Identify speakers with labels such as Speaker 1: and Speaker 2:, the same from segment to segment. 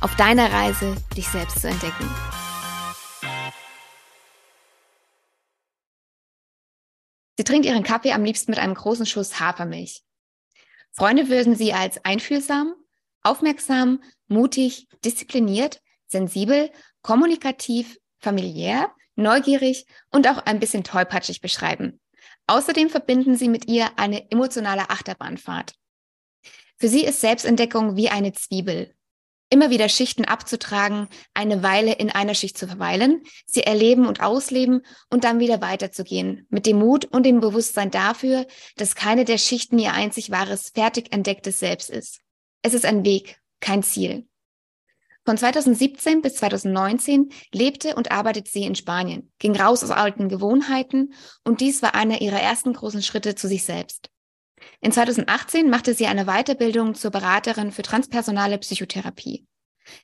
Speaker 1: auf deiner Reise, dich selbst zu entdecken. Sie trinkt ihren Kaffee am liebsten mit einem großen Schuss Hafermilch. Freunde würden sie als einfühlsam, aufmerksam, mutig, diszipliniert, sensibel, kommunikativ, familiär, neugierig und auch ein bisschen tollpatschig beschreiben. Außerdem verbinden sie mit ihr eine emotionale Achterbahnfahrt. Für sie ist Selbstentdeckung wie eine Zwiebel. Immer wieder Schichten abzutragen, eine Weile in einer Schicht zu verweilen, sie erleben und ausleben und dann wieder weiterzugehen, mit dem Mut und dem Bewusstsein dafür, dass keine der Schichten ihr einzig wahres, fertig entdecktes Selbst ist. Es ist ein Weg, kein Ziel. Von 2017 bis 2019 lebte und arbeitete sie in Spanien, ging raus aus alten Gewohnheiten und dies war einer ihrer ersten großen Schritte zu sich selbst. In 2018 machte sie eine Weiterbildung zur Beraterin für transpersonale Psychotherapie.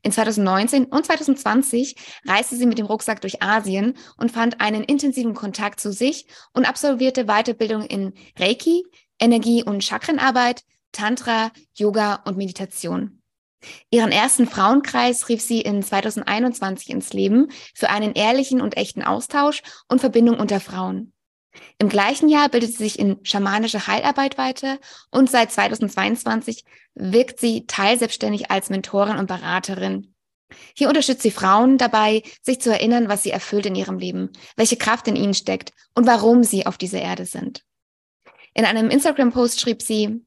Speaker 1: In 2019 und 2020 reiste sie mit dem Rucksack durch Asien und fand einen intensiven Kontakt zu sich und absolvierte Weiterbildung in Reiki, Energie- und Chakrenarbeit, Tantra, Yoga und Meditation. Ihren ersten Frauenkreis rief sie in 2021 ins Leben für einen ehrlichen und echten Austausch und Verbindung unter Frauen. Im gleichen Jahr bildet sie sich in schamanische Heilarbeit weiter und seit 2022 wirkt sie teilselbstständig als Mentorin und Beraterin. Hier unterstützt sie Frauen dabei, sich zu erinnern, was sie erfüllt in ihrem Leben, welche Kraft in ihnen steckt und warum sie auf dieser Erde sind. In einem Instagram-Post schrieb sie,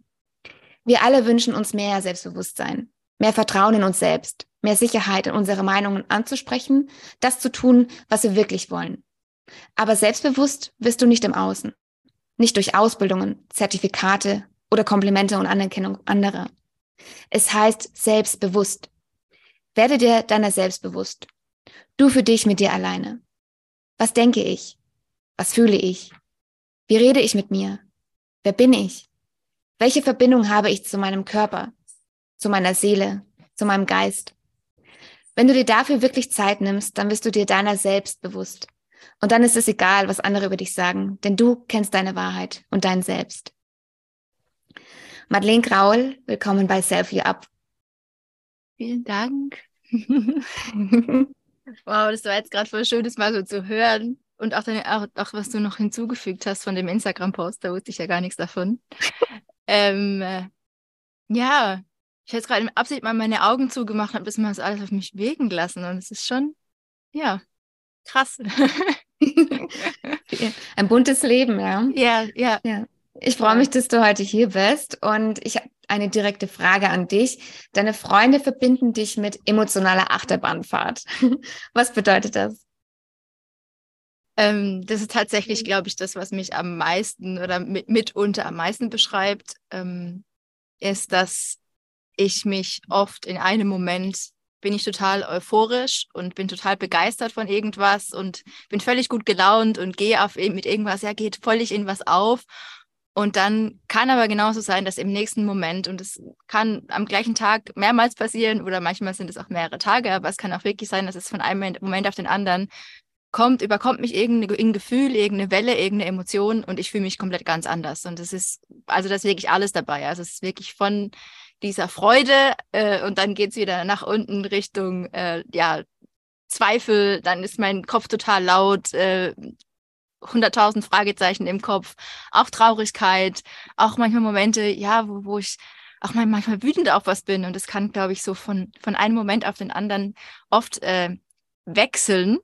Speaker 1: wir alle wünschen uns mehr Selbstbewusstsein, mehr Vertrauen in uns selbst, mehr Sicherheit in unsere Meinungen anzusprechen, das zu tun, was wir wirklich wollen. Aber selbstbewusst wirst du nicht im Außen. Nicht durch Ausbildungen, Zertifikate oder Komplimente und Anerkennung anderer. Es heißt selbstbewusst. Werde dir deiner selbst bewusst. Du für dich mit dir alleine. Was denke ich? Was fühle ich? Wie rede ich mit mir? Wer bin ich? Welche Verbindung habe ich zu meinem Körper, zu meiner Seele, zu meinem Geist? Wenn du dir dafür wirklich Zeit nimmst, dann wirst du dir deiner selbst bewusst. Und dann ist es egal, was andere über dich sagen, denn du kennst deine Wahrheit und dein Selbst. Madeleine Graul, willkommen bei Selfie Up.
Speaker 2: Vielen Dank. wow, das war jetzt gerade voll schön, das mal so zu hören. Und auch, deine, auch, auch was du noch hinzugefügt hast von dem Instagram-Post, da wusste ich ja gar nichts davon. ähm, äh, ja, ich habe jetzt gerade im Absicht mal meine Augen zugemacht und habe das mal alles auf mich wirken lassen. Und es ist schon, ja, krass.
Speaker 1: Ein buntes Leben, ja.
Speaker 2: Ja, ja. ja.
Speaker 1: Ich freue mich, dass du heute hier bist und ich habe eine direkte Frage an dich. Deine Freunde verbinden dich mit emotionaler Achterbahnfahrt. Was bedeutet das?
Speaker 2: Ähm, das ist tatsächlich, glaube ich, das, was mich am meisten oder mit, mitunter am meisten beschreibt, ähm, ist, dass ich mich oft in einem Moment bin ich total euphorisch und bin total begeistert von irgendwas und bin völlig gut gelaunt und gehe auf mit irgendwas, ja, geht völlig in was auf. Und dann kann aber genauso sein, dass im nächsten Moment, und es kann am gleichen Tag mehrmals passieren oder manchmal sind es auch mehrere Tage, aber es kann auch wirklich sein, dass es von einem Moment auf den anderen kommt, überkommt mich irgendein Gefühl, irgendeine Welle, irgendeine Emotion und ich fühle mich komplett ganz anders. Und es ist, also das ist wirklich alles dabei. Also es ist wirklich von dieser Freude äh, und dann geht es wieder nach unten Richtung äh, ja, Zweifel, dann ist mein Kopf total laut, äh, 100.000 Fragezeichen im Kopf, auch Traurigkeit, auch manchmal Momente, ja, wo, wo ich auch manchmal wütend auf was bin. Und es kann, glaube ich, so von, von einem Moment auf den anderen oft äh, wechseln.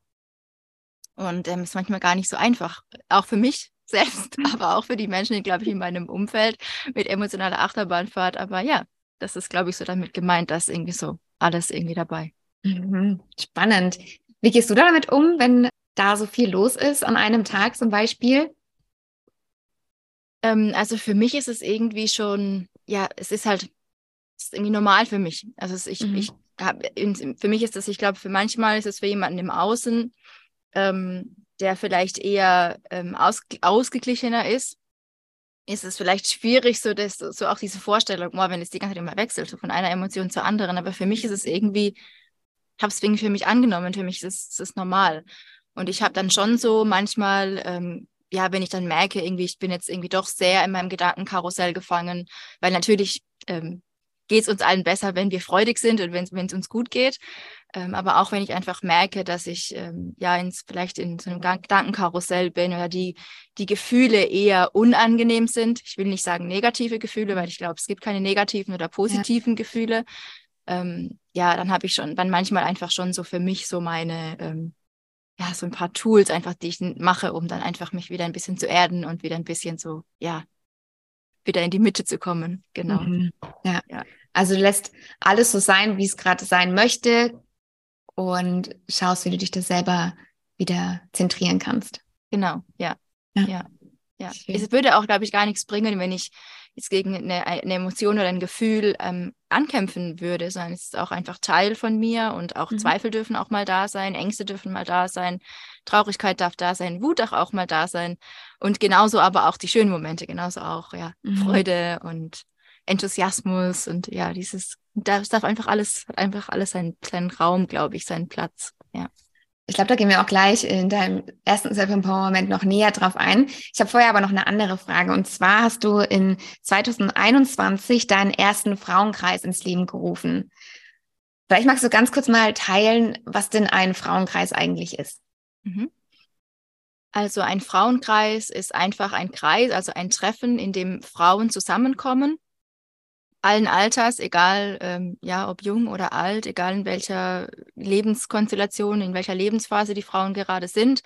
Speaker 2: Und ähm, ist manchmal gar nicht so einfach, auch für mich selbst, aber auch für die Menschen, glaube ich, in meinem Umfeld mit emotionaler Achterbahnfahrt. Aber ja, das ist, glaube ich, so damit gemeint, dass irgendwie so alles irgendwie dabei.
Speaker 1: Mhm. Spannend. Wie gehst du damit um, wenn da so viel los ist an einem Tag zum Beispiel?
Speaker 2: Ähm, also für mich ist es irgendwie schon, ja, es ist halt, es ist irgendwie normal für mich. Also es, ich, mhm. ich für mich ist das, ich glaube, für manchmal ist es für jemanden im Außen, ähm, der vielleicht eher ähm, aus, ausgeglichener ist, ist es vielleicht schwierig, so, dass, so auch diese Vorstellung, oh, wenn es die ganze Zeit immer wechselt, so von einer Emotion zur anderen. Aber für mich ist es irgendwie, ich habe es irgendwie für mich angenommen, für mich ist es normal. Und ich habe dann schon so manchmal, ähm, ja, wenn ich dann merke, irgendwie, ich bin jetzt irgendwie doch sehr in meinem Gedankenkarussell gefangen, weil natürlich ähm, geht es uns allen besser, wenn wir freudig sind und wenn es uns gut geht. Ähm, aber auch wenn ich einfach merke, dass ich ähm, ja ins, vielleicht in so einem Gedankenkarussell bin oder die, die Gefühle eher unangenehm sind. Ich will nicht sagen negative Gefühle, weil ich glaube, es gibt keine negativen oder positiven ja. Gefühle. Ähm, ja, dann habe ich schon, dann manchmal einfach schon so für mich so meine, ähm, ja, so ein paar Tools einfach, die ich mache, um dann einfach mich wieder ein bisschen zu erden und wieder ein bisschen so, ja, wieder in die Mitte zu kommen. Genau. Mhm.
Speaker 1: Ja. ja. Also lässt alles so sein, wie es gerade sein möchte und schaust, wie du dich da selber wieder zentrieren kannst.
Speaker 2: Genau, ja. Ja. ja. ja. Es würde auch, glaube ich, gar nichts bringen, wenn ich jetzt gegen eine, eine Emotion oder ein Gefühl ähm, ankämpfen würde, sondern es ist auch einfach Teil von mir und auch mhm. Zweifel dürfen auch mal da sein, Ängste dürfen mal da sein, Traurigkeit darf da sein, Wut darf auch mal da sein und genauso aber auch die schönen Momente, genauso auch ja mhm. Freude und Enthusiasmus und ja, dieses, das darf einfach alles, einfach alles seinen, seinen Raum, glaube ich, seinen Platz. Ja.
Speaker 1: Ich glaube, da gehen wir auch gleich in deinem ersten Self-Empowerment noch näher drauf ein. Ich habe vorher aber noch eine andere Frage. Und zwar hast du in 2021 deinen ersten Frauenkreis ins Leben gerufen. Vielleicht magst du ganz kurz mal teilen, was denn ein Frauenkreis eigentlich ist. Mhm.
Speaker 2: Also ein Frauenkreis ist einfach ein Kreis, also ein Treffen, in dem Frauen zusammenkommen allen Alters, egal ähm, ja, ob jung oder alt, egal in welcher Lebenskonstellation, in welcher Lebensphase die Frauen gerade sind.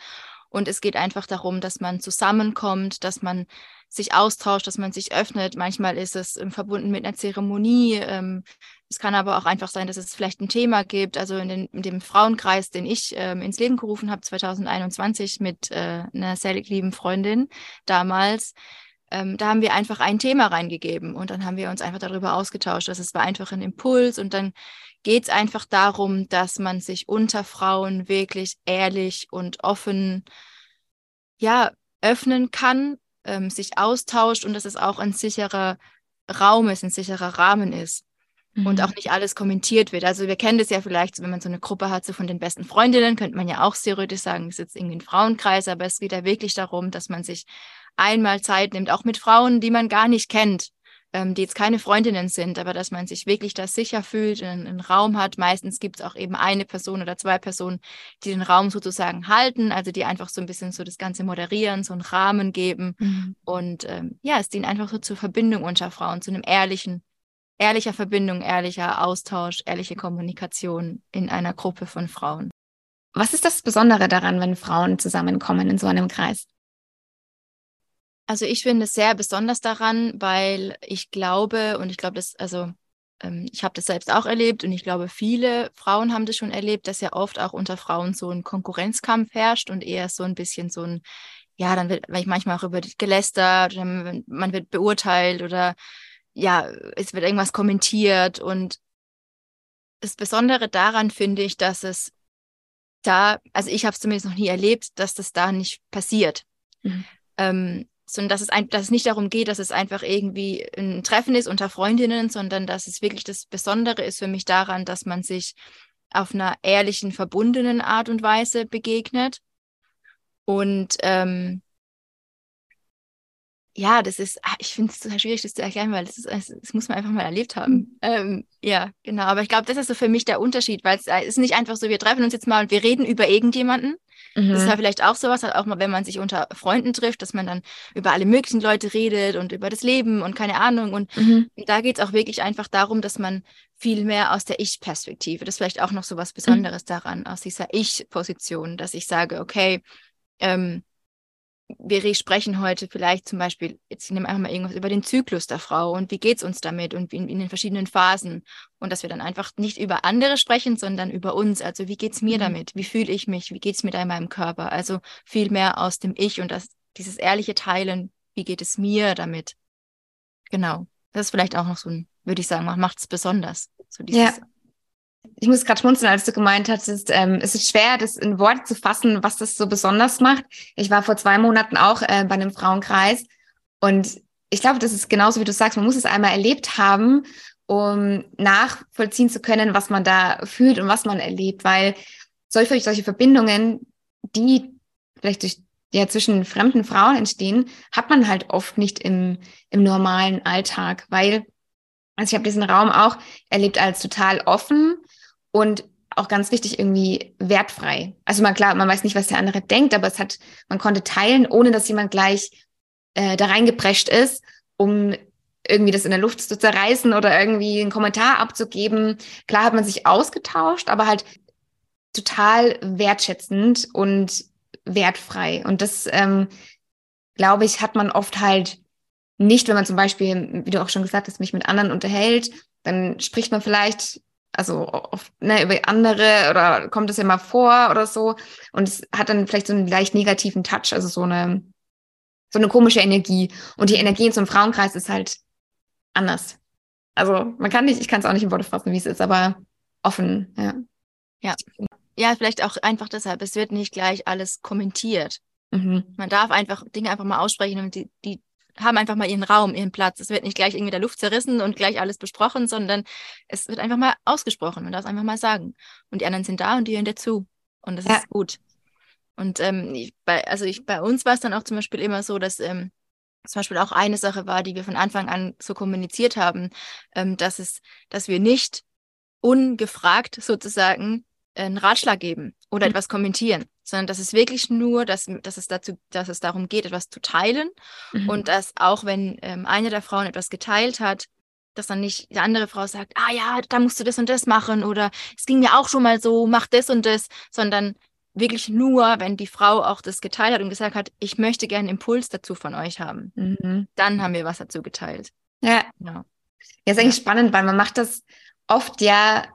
Speaker 2: Und es geht einfach darum, dass man zusammenkommt, dass man sich austauscht, dass man sich öffnet. Manchmal ist es ähm, verbunden mit einer Zeremonie. Ähm, es kann aber auch einfach sein, dass es vielleicht ein Thema gibt. Also in, den, in dem Frauenkreis, den ich ähm, ins Leben gerufen habe, 2021 mit äh, einer sehr lieben Freundin damals, ähm, da haben wir einfach ein Thema reingegeben und dann haben wir uns einfach darüber ausgetauscht. Also es war einfach ein Impuls und dann geht es einfach darum, dass man sich unter Frauen wirklich ehrlich und offen ja öffnen kann, ähm, sich austauscht und dass es auch ein sicherer Raum ist, ein sicherer Rahmen ist und auch mhm. nicht alles kommentiert wird. Also wir kennen das ja vielleicht, wenn man so eine Gruppe hat, so von den besten Freundinnen, könnte man ja auch theoretisch sagen, es ist jetzt irgendwie ein Frauenkreis, aber es geht ja wirklich darum, dass man sich einmal Zeit nimmt, auch mit Frauen, die man gar nicht kennt, ähm, die jetzt keine Freundinnen sind, aber dass man sich wirklich da sicher fühlt, einen, einen Raum hat. Meistens gibt es auch eben eine Person oder zwei Personen, die den Raum sozusagen halten, also die einfach so ein bisschen so das Ganze moderieren, so einen Rahmen geben. Mhm. Und ähm, ja, es dient einfach so zur Verbindung unter Frauen, zu einem ehrlichen, ehrlicher Verbindung, ehrlicher Austausch, ehrliche Kommunikation in einer Gruppe von Frauen.
Speaker 1: Was ist das Besondere daran, wenn Frauen zusammenkommen in so einem Kreis?
Speaker 2: Also ich finde es sehr besonders daran, weil ich glaube, und ich glaube, dass, also ähm, ich habe das selbst auch erlebt und ich glaube, viele Frauen haben das schon erlebt, dass ja oft auch unter Frauen so ein Konkurrenzkampf herrscht und eher so ein bisschen so ein, ja, dann wird manchmal auch über gelästert, oder man wird beurteilt oder ja, es wird irgendwas kommentiert und das Besondere daran finde ich, dass es da, also ich habe es zumindest noch nie erlebt, dass das da nicht passiert. Mhm. Ähm, sondern dass es, ein, dass es nicht darum geht, dass es einfach irgendwie ein Treffen ist unter Freundinnen, sondern dass es wirklich das Besondere ist für mich daran, dass man sich auf einer ehrlichen, verbundenen Art und Weise begegnet. Und ähm, ja, das ist, ah, ich finde es total schwierig, das zu erklären, weil das, ist, das muss man einfach mal erlebt haben. Mhm. Ähm, ja, genau. Aber ich glaube, das ist so für mich der Unterschied, weil es ist nicht einfach so, wir treffen uns jetzt mal und wir reden über irgendjemanden. Mhm. Das ist ja vielleicht auch sowas, halt auch mal, wenn man sich unter Freunden trifft, dass man dann über alle möglichen Leute redet und über das Leben und keine Ahnung. Und, mhm. da geht es auch wirklich einfach darum, dass man viel mehr aus der Ich-Perspektive, das ist vielleicht auch noch so was mhm. Besonderes mhm. daran, aus dieser Ich-Position, dass ich sage, okay, ähm, wir sprechen heute vielleicht zum Beispiel, jetzt nehmen wir einfach mal irgendwas über den Zyklus der Frau und wie geht es uns damit und in, in, den verschiedenen Phasen. Und dass wir dann einfach nicht über andere sprechen, sondern über uns. Also wie geht es mir mhm. damit? Wie fühle ich mich? Wie geht es mir da in meinem Körper? Also viel mehr aus dem Ich und das, dieses ehrliche Teilen, wie geht es mir damit? Genau. Das ist vielleicht auch noch so ein, würde ich sagen, macht es besonders. So dieses
Speaker 1: ja. Ich muss gerade schmunzeln, als du gemeint hattest, ähm, es ist schwer, das in Worte zu fassen, was das so besonders macht. Ich war vor zwei Monaten auch äh, bei einem Frauenkreis und ich glaube, das ist genauso, wie du sagst, man muss es einmal erlebt haben, um nachvollziehen zu können, was man da fühlt und was man erlebt, weil solche, solche Verbindungen, die vielleicht durch ja zwischen fremden Frauen entstehen, hat man halt oft nicht im, im normalen Alltag, weil also ich habe diesen Raum auch erlebt als total offen und auch ganz wichtig irgendwie wertfrei. Also mal klar, man weiß nicht, was der andere denkt, aber es hat, man konnte teilen, ohne dass jemand gleich äh, da reingeprescht ist, um irgendwie das in der Luft zu zerreißen oder irgendwie einen Kommentar abzugeben. Klar hat man sich ausgetauscht, aber halt total wertschätzend und wertfrei. Und das, ähm, glaube ich, hat man oft halt nicht, wenn man zum Beispiel, wie du auch schon gesagt hast, mich mit anderen unterhält, dann spricht man vielleicht, also oft, ne, über andere oder kommt es immer vor oder so. Und es hat dann vielleicht so einen leicht negativen Touch, also so eine, so eine komische Energie. Und die Energie in so einem Frauenkreis ist halt anders. Also man kann nicht, ich kann es auch nicht in Worte fassen, wie es ist, aber offen, ja.
Speaker 2: Ja. Ja, vielleicht auch einfach deshalb, es wird nicht gleich alles kommentiert. Mhm. Man darf einfach Dinge einfach mal aussprechen und die, die haben einfach mal ihren Raum, ihren Platz. Es wird nicht gleich irgendwie der Luft zerrissen und gleich alles besprochen, sondern es wird einfach mal ausgesprochen. Man darf es einfach mal sagen. Und die anderen sind da und die hören dir zu. Und das ja. ist gut. Und ähm, ich, bei, also ich, bei uns war es dann auch zum Beispiel immer so, dass ähm, zum Beispiel auch eine Sache war, die wir von Anfang an so kommuniziert haben, ähm, dass es, dass wir nicht ungefragt sozusagen einen Ratschlag geben oder mhm. etwas kommentieren, sondern dass es wirklich nur, dass, dass, es, dazu, dass es darum geht, etwas zu teilen mhm. und dass auch wenn ähm, eine der Frauen etwas geteilt hat, dass dann nicht die andere Frau sagt, ah ja, da musst du das und das machen oder es ging mir auch schon mal so, mach das und das, sondern wirklich nur, wenn die Frau auch das geteilt hat und gesagt hat, ich möchte gerne einen Impuls dazu von euch haben, mhm. dann haben wir was dazu geteilt.
Speaker 1: Ja. Genau. Ja, ist eigentlich ja. spannend, weil man macht das oft ja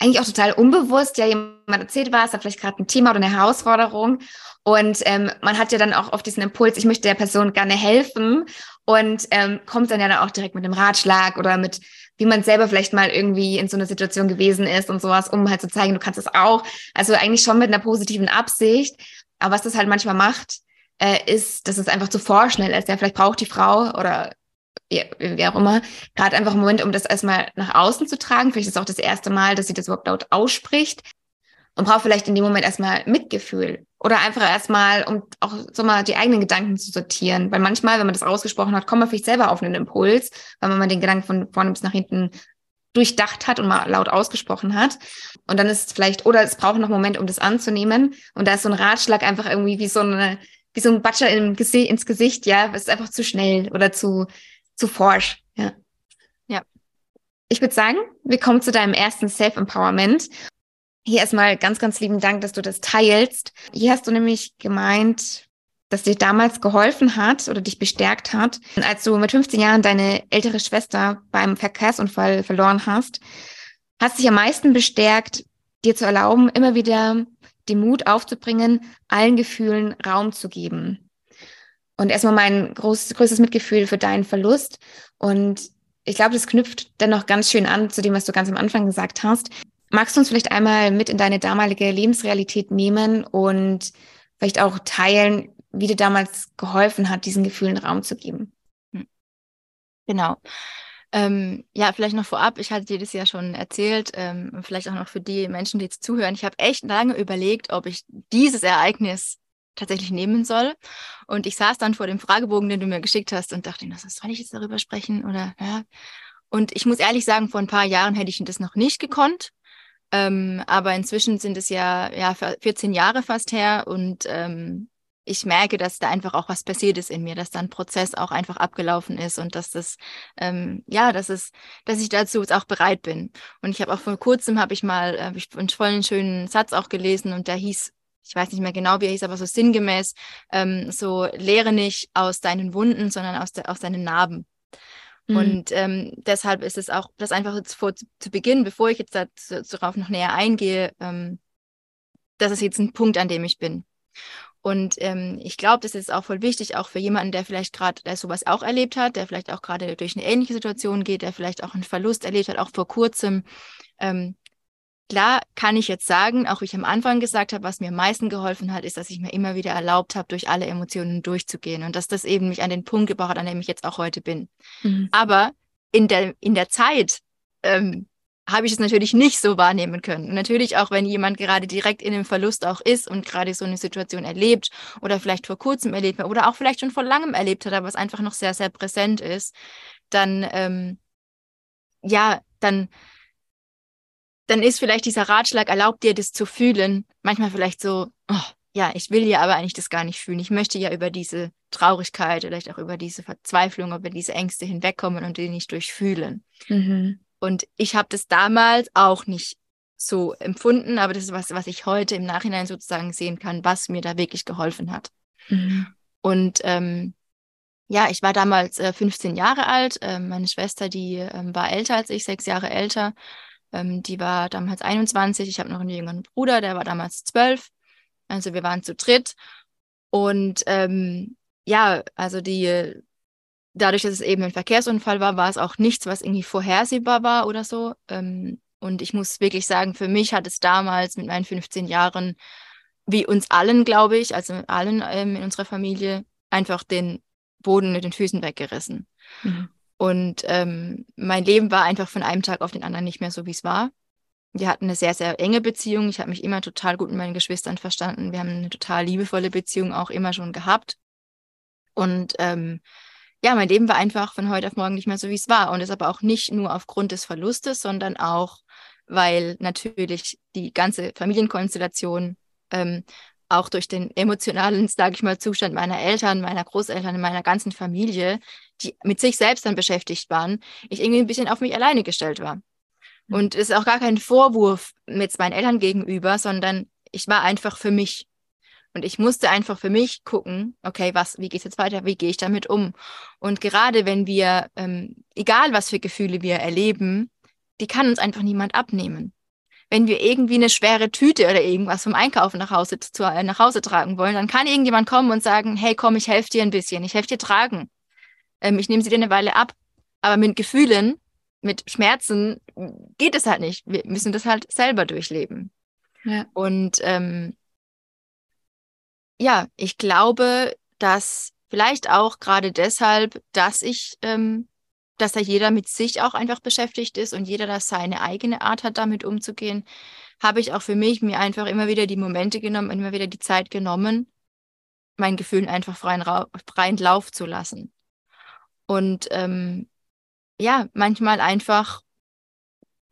Speaker 1: eigentlich auch total unbewusst. Ja, jemand erzählt was, hat vielleicht gerade ein Thema oder eine Herausforderung. Und ähm, man hat ja dann auch oft diesen Impuls, ich möchte der Person gerne helfen und ähm, kommt dann ja dann auch direkt mit einem Ratschlag oder mit, wie man selber vielleicht mal irgendwie in so einer Situation gewesen ist und sowas, um halt zu zeigen, du kannst es auch. Also eigentlich schon mit einer positiven Absicht. Aber was das halt manchmal macht, äh, ist, dass es einfach zu vorschnell ist. Ja, vielleicht braucht die Frau oder wie auch immer, gerade einfach einen Moment, um das erstmal nach außen zu tragen. Vielleicht ist es auch das erste Mal, dass sie das überhaupt laut ausspricht und braucht vielleicht in dem Moment erstmal Mitgefühl oder einfach erstmal, um auch so mal die eigenen Gedanken zu sortieren. Weil manchmal, wenn man das ausgesprochen hat, kommt man vielleicht selber auf einen Impuls, weil man den Gedanken von vorne bis nach hinten durchdacht hat und mal laut ausgesprochen hat. Und dann ist es vielleicht, oder es braucht noch einen Moment, um das anzunehmen. Und da ist so ein Ratschlag einfach irgendwie wie so eine, wie so ein Batscher Gesicht, ins Gesicht, ja, es ist einfach zu schnell oder zu, zu forsch. Ja.
Speaker 2: ja.
Speaker 1: Ich würde sagen, wir kommen zu deinem ersten Self-Empowerment. Hier erstmal ganz, ganz lieben Dank, dass du das teilst. Hier hast du nämlich gemeint, dass dir damals geholfen hat oder dich bestärkt hat, als du mit 15 Jahren deine ältere Schwester beim Verkehrsunfall verloren hast, hast dich am meisten bestärkt, dir zu erlauben, immer wieder den Mut aufzubringen, allen Gefühlen Raum zu geben. Und erstmal mein groß, größtes Mitgefühl für deinen Verlust. Und ich glaube, das knüpft dennoch ganz schön an zu dem, was du ganz am Anfang gesagt hast. Magst du uns vielleicht einmal mit in deine damalige Lebensrealität nehmen und vielleicht auch teilen, wie dir damals geholfen hat, diesen Gefühlen Raum zu geben? Hm.
Speaker 2: Genau. Ähm, ja, vielleicht noch vorab, ich hatte dir das ja schon erzählt, ähm, vielleicht auch noch für die Menschen, die jetzt zuhören. Ich habe echt lange überlegt, ob ich dieses Ereignis tatsächlich nehmen soll. Und ich saß dann vor dem Fragebogen, den du mir geschickt hast und dachte, was soll ich jetzt darüber sprechen? Oder ja. Und ich muss ehrlich sagen, vor ein paar Jahren hätte ich das noch nicht gekonnt. Ähm, aber inzwischen sind es ja, ja 14 Jahre fast her und ähm, ich merke, dass da einfach auch was passiert ist in mir, dass da ein Prozess auch einfach abgelaufen ist und dass das, ähm, ja, dass es, dass ich dazu auch bereit bin. Und ich habe auch vor kurzem habe ich mal äh, ich einen vollen schönen Satz auch gelesen und der hieß, ich weiß nicht mehr genau, wie er hieß, aber so sinngemäß, ähm, so lehre nicht aus deinen Wunden, sondern aus, de, aus deinen Narben. Mhm. Und ähm, deshalb ist es auch, das einfach jetzt vor, zu, zu Beginn, bevor ich jetzt darauf noch näher eingehe, ähm, das ist jetzt ein Punkt, an dem ich bin. Und ähm, ich glaube, das ist auch voll wichtig, auch für jemanden, der vielleicht gerade, der sowas auch erlebt hat, der vielleicht auch gerade durch eine ähnliche Situation geht, der vielleicht auch einen Verlust erlebt hat, auch vor kurzem, ähm, klar kann ich jetzt sagen, auch wie ich am Anfang gesagt habe, was mir am meisten geholfen hat, ist, dass ich mir immer wieder erlaubt habe, durch alle Emotionen durchzugehen und dass das eben mich an den Punkt gebracht hat, an dem ich jetzt auch heute bin. Mhm. Aber in der, in der Zeit ähm, habe ich es natürlich nicht so wahrnehmen können. Und natürlich auch, wenn jemand gerade direkt in dem Verlust auch ist und gerade so eine Situation erlebt oder vielleicht vor kurzem erlebt hat oder auch vielleicht schon vor langem erlebt hat, aber es einfach noch sehr, sehr präsent ist, dann, ähm, ja, dann, dann ist vielleicht dieser Ratschlag, erlaubt dir das zu fühlen, manchmal vielleicht so, oh, ja, ich will ja aber eigentlich das gar nicht fühlen. Ich möchte ja über diese Traurigkeit, vielleicht auch über diese Verzweiflung, über diese Ängste hinwegkommen und die nicht durchfühlen. Mhm. Und ich habe das damals auch nicht so empfunden, aber das ist was, was ich heute im Nachhinein sozusagen sehen kann, was mir da wirklich geholfen hat. Mhm. Und ähm, ja, ich war damals äh, 15 Jahre alt. Ähm, meine Schwester, die ähm, war älter als ich, sechs Jahre älter. Ähm, die war damals 21. Ich habe noch einen jüngeren Bruder, der war damals zwölf. Also wir waren zu dritt. Und ähm, ja, also die dadurch, dass es eben ein Verkehrsunfall war, war es auch nichts, was irgendwie vorhersehbar war oder so. Ähm, und ich muss wirklich sagen, für mich hat es damals mit meinen 15 Jahren, wie uns allen, glaube ich, also allen ähm, in unserer Familie, einfach den Boden mit den Füßen weggerissen. Mhm. Und ähm, mein Leben war einfach von einem Tag auf den anderen nicht mehr so, wie es war. Wir hatten eine sehr, sehr enge Beziehung. Ich habe mich immer total gut mit meinen Geschwistern verstanden. Wir haben eine total liebevolle Beziehung auch immer schon gehabt. Und ähm, ja, mein Leben war einfach von heute auf morgen nicht mehr so, wie es war. Und das aber auch nicht nur aufgrund des Verlustes, sondern auch, weil natürlich die ganze Familienkonstellation ähm, auch durch den emotionalen, sage ich mal, Zustand meiner Eltern, meiner Großeltern, meiner ganzen Familie, die mit sich selbst dann beschäftigt waren, ich irgendwie ein bisschen auf mich alleine gestellt war. Mhm. Und es ist auch gar kein Vorwurf mit meinen Eltern gegenüber, sondern ich war einfach für mich. Und ich musste einfach für mich gucken, okay, was, wie geht es jetzt weiter, wie gehe ich damit um? Und gerade wenn wir, ähm, egal was für Gefühle wir erleben, die kann uns einfach niemand abnehmen. Wenn wir irgendwie eine schwere Tüte oder irgendwas vom Einkaufen nach Hause, zu, äh, nach Hause tragen wollen, dann kann irgendjemand kommen und sagen, hey, komm, ich helfe dir ein bisschen, ich helfe dir tragen. Ähm, ich nehme sie dir eine Weile ab. Aber mit Gefühlen, mit Schmerzen geht es halt nicht. Wir müssen das halt selber durchleben. Ja. Und ähm, ja, ich glaube, dass vielleicht auch gerade deshalb, dass ich, ähm, dass da jeder mit sich auch einfach beschäftigt ist und jeder da seine eigene Art hat, damit umzugehen, habe ich auch für mich mir einfach immer wieder die Momente genommen, immer wieder die Zeit genommen, meinen Gefühlen einfach freien, freien Lauf zu lassen. Und ähm, ja, manchmal einfach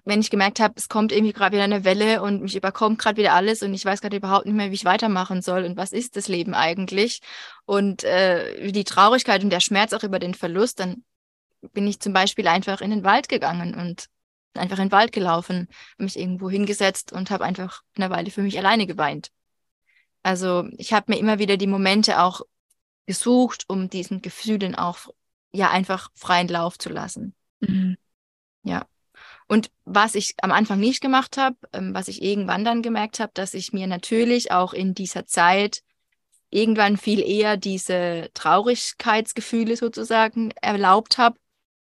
Speaker 2: wenn ich gemerkt habe, es kommt irgendwie gerade wieder eine Welle und mich überkommt gerade wieder alles und ich weiß gerade überhaupt nicht mehr, wie ich weitermachen soll und was ist das Leben eigentlich und äh, die Traurigkeit und der Schmerz auch über den Verlust, dann bin ich zum Beispiel einfach in den Wald gegangen und einfach in den Wald gelaufen, mich irgendwo hingesetzt und habe einfach eine Weile für mich alleine geweint. Also ich habe mir immer wieder die Momente auch gesucht, um diesen Gefühlen auch ja einfach freien Lauf zu lassen. Mhm. Ja. Und was ich am Anfang nicht gemacht habe, ähm, was ich irgendwann dann gemerkt habe, dass ich mir natürlich auch in dieser Zeit irgendwann viel eher diese Traurigkeitsgefühle sozusagen erlaubt habe,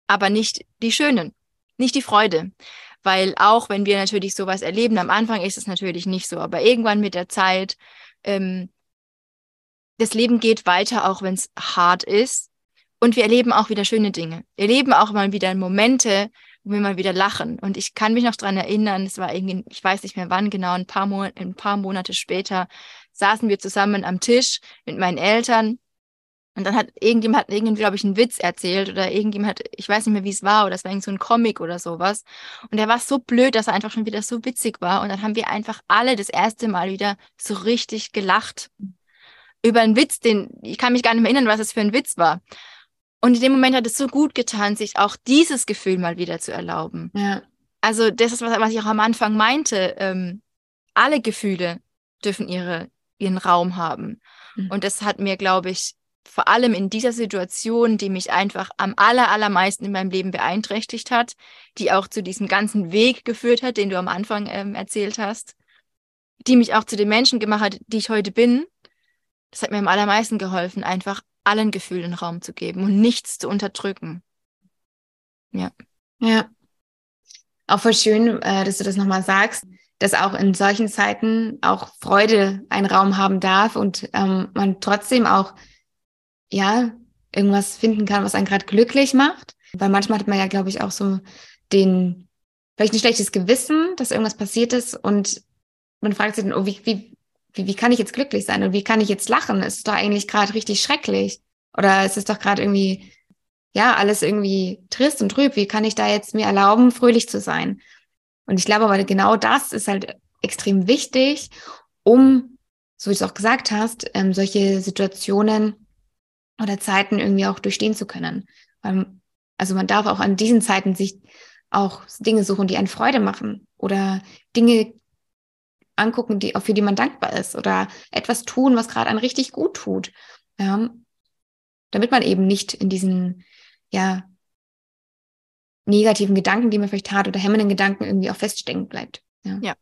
Speaker 2: aber nicht die schönen, nicht die Freude. Weil auch wenn wir natürlich sowas erleben, am Anfang ist es natürlich nicht so, aber irgendwann mit der Zeit, ähm, das Leben geht weiter, auch wenn es hart ist. Und wir erleben auch wieder schöne Dinge. Wir erleben auch mal wieder Momente, wo wir mal wieder lachen. Und ich kann mich noch dran erinnern, es war irgendwie, ich weiß nicht mehr wann genau, ein paar, Mo ein paar Monate später saßen wir zusammen am Tisch mit meinen Eltern. Und dann hat irgendjemand, hat irgendwie, glaube ich, einen Witz erzählt oder irgendjemand hat, ich weiß nicht mehr, wie es war, oder es war irgendwie so ein Comic oder sowas. Und der war so blöd, dass er einfach schon wieder so witzig war. Und dann haben wir einfach alle das erste Mal wieder so richtig gelacht über einen Witz, den, ich kann mich gar nicht mehr erinnern, was es für ein Witz war. Und in dem Moment hat es so gut getan, sich auch dieses Gefühl mal wieder zu erlauben. Ja. Also das ist, was, was ich auch am Anfang meinte. Ähm, alle Gefühle dürfen ihre, ihren Raum haben. Mhm. Und das hat mir, glaube ich, vor allem in dieser Situation, die mich einfach am aller, allermeisten in meinem Leben beeinträchtigt hat, die auch zu diesem ganzen Weg geführt hat, den du am Anfang ähm, erzählt hast, die mich auch zu den Menschen gemacht hat, die ich heute bin. Das hat mir am allermeisten geholfen, einfach allen Gefühlen Raum zu geben und nichts zu unterdrücken. Ja.
Speaker 1: Ja. Auch voll schön, äh, dass du das nochmal sagst. dass auch in solchen Zeiten auch Freude einen Raum haben darf und ähm, man trotzdem auch, ja, irgendwas finden kann, was einen gerade glücklich macht. Weil manchmal hat man ja, glaube ich, auch so den, vielleicht ein schlechtes Gewissen, dass irgendwas passiert ist und man fragt sich dann, oh, wie, wie, wie, wie kann ich jetzt glücklich sein und wie kann ich jetzt lachen? Es ist doch eigentlich gerade richtig schrecklich. Oder es ist doch gerade irgendwie, ja, alles irgendwie trist und trüb. Wie kann ich da jetzt mir erlauben, fröhlich zu sein? Und ich glaube aber genau das ist halt extrem wichtig, um, so wie du es auch gesagt hast, ähm, solche Situationen oder Zeiten irgendwie auch durchstehen zu können. Ähm, also man darf auch an diesen Zeiten sich auch Dinge suchen, die einen Freude machen oder Dinge angucken, die, für die man dankbar ist oder etwas tun, was gerade einen richtig gut tut. Ja, damit man eben nicht in diesen, ja, negativen Gedanken, die man vielleicht hat oder hemmenden Gedanken irgendwie auch feststecken bleibt.
Speaker 2: Ja. ja.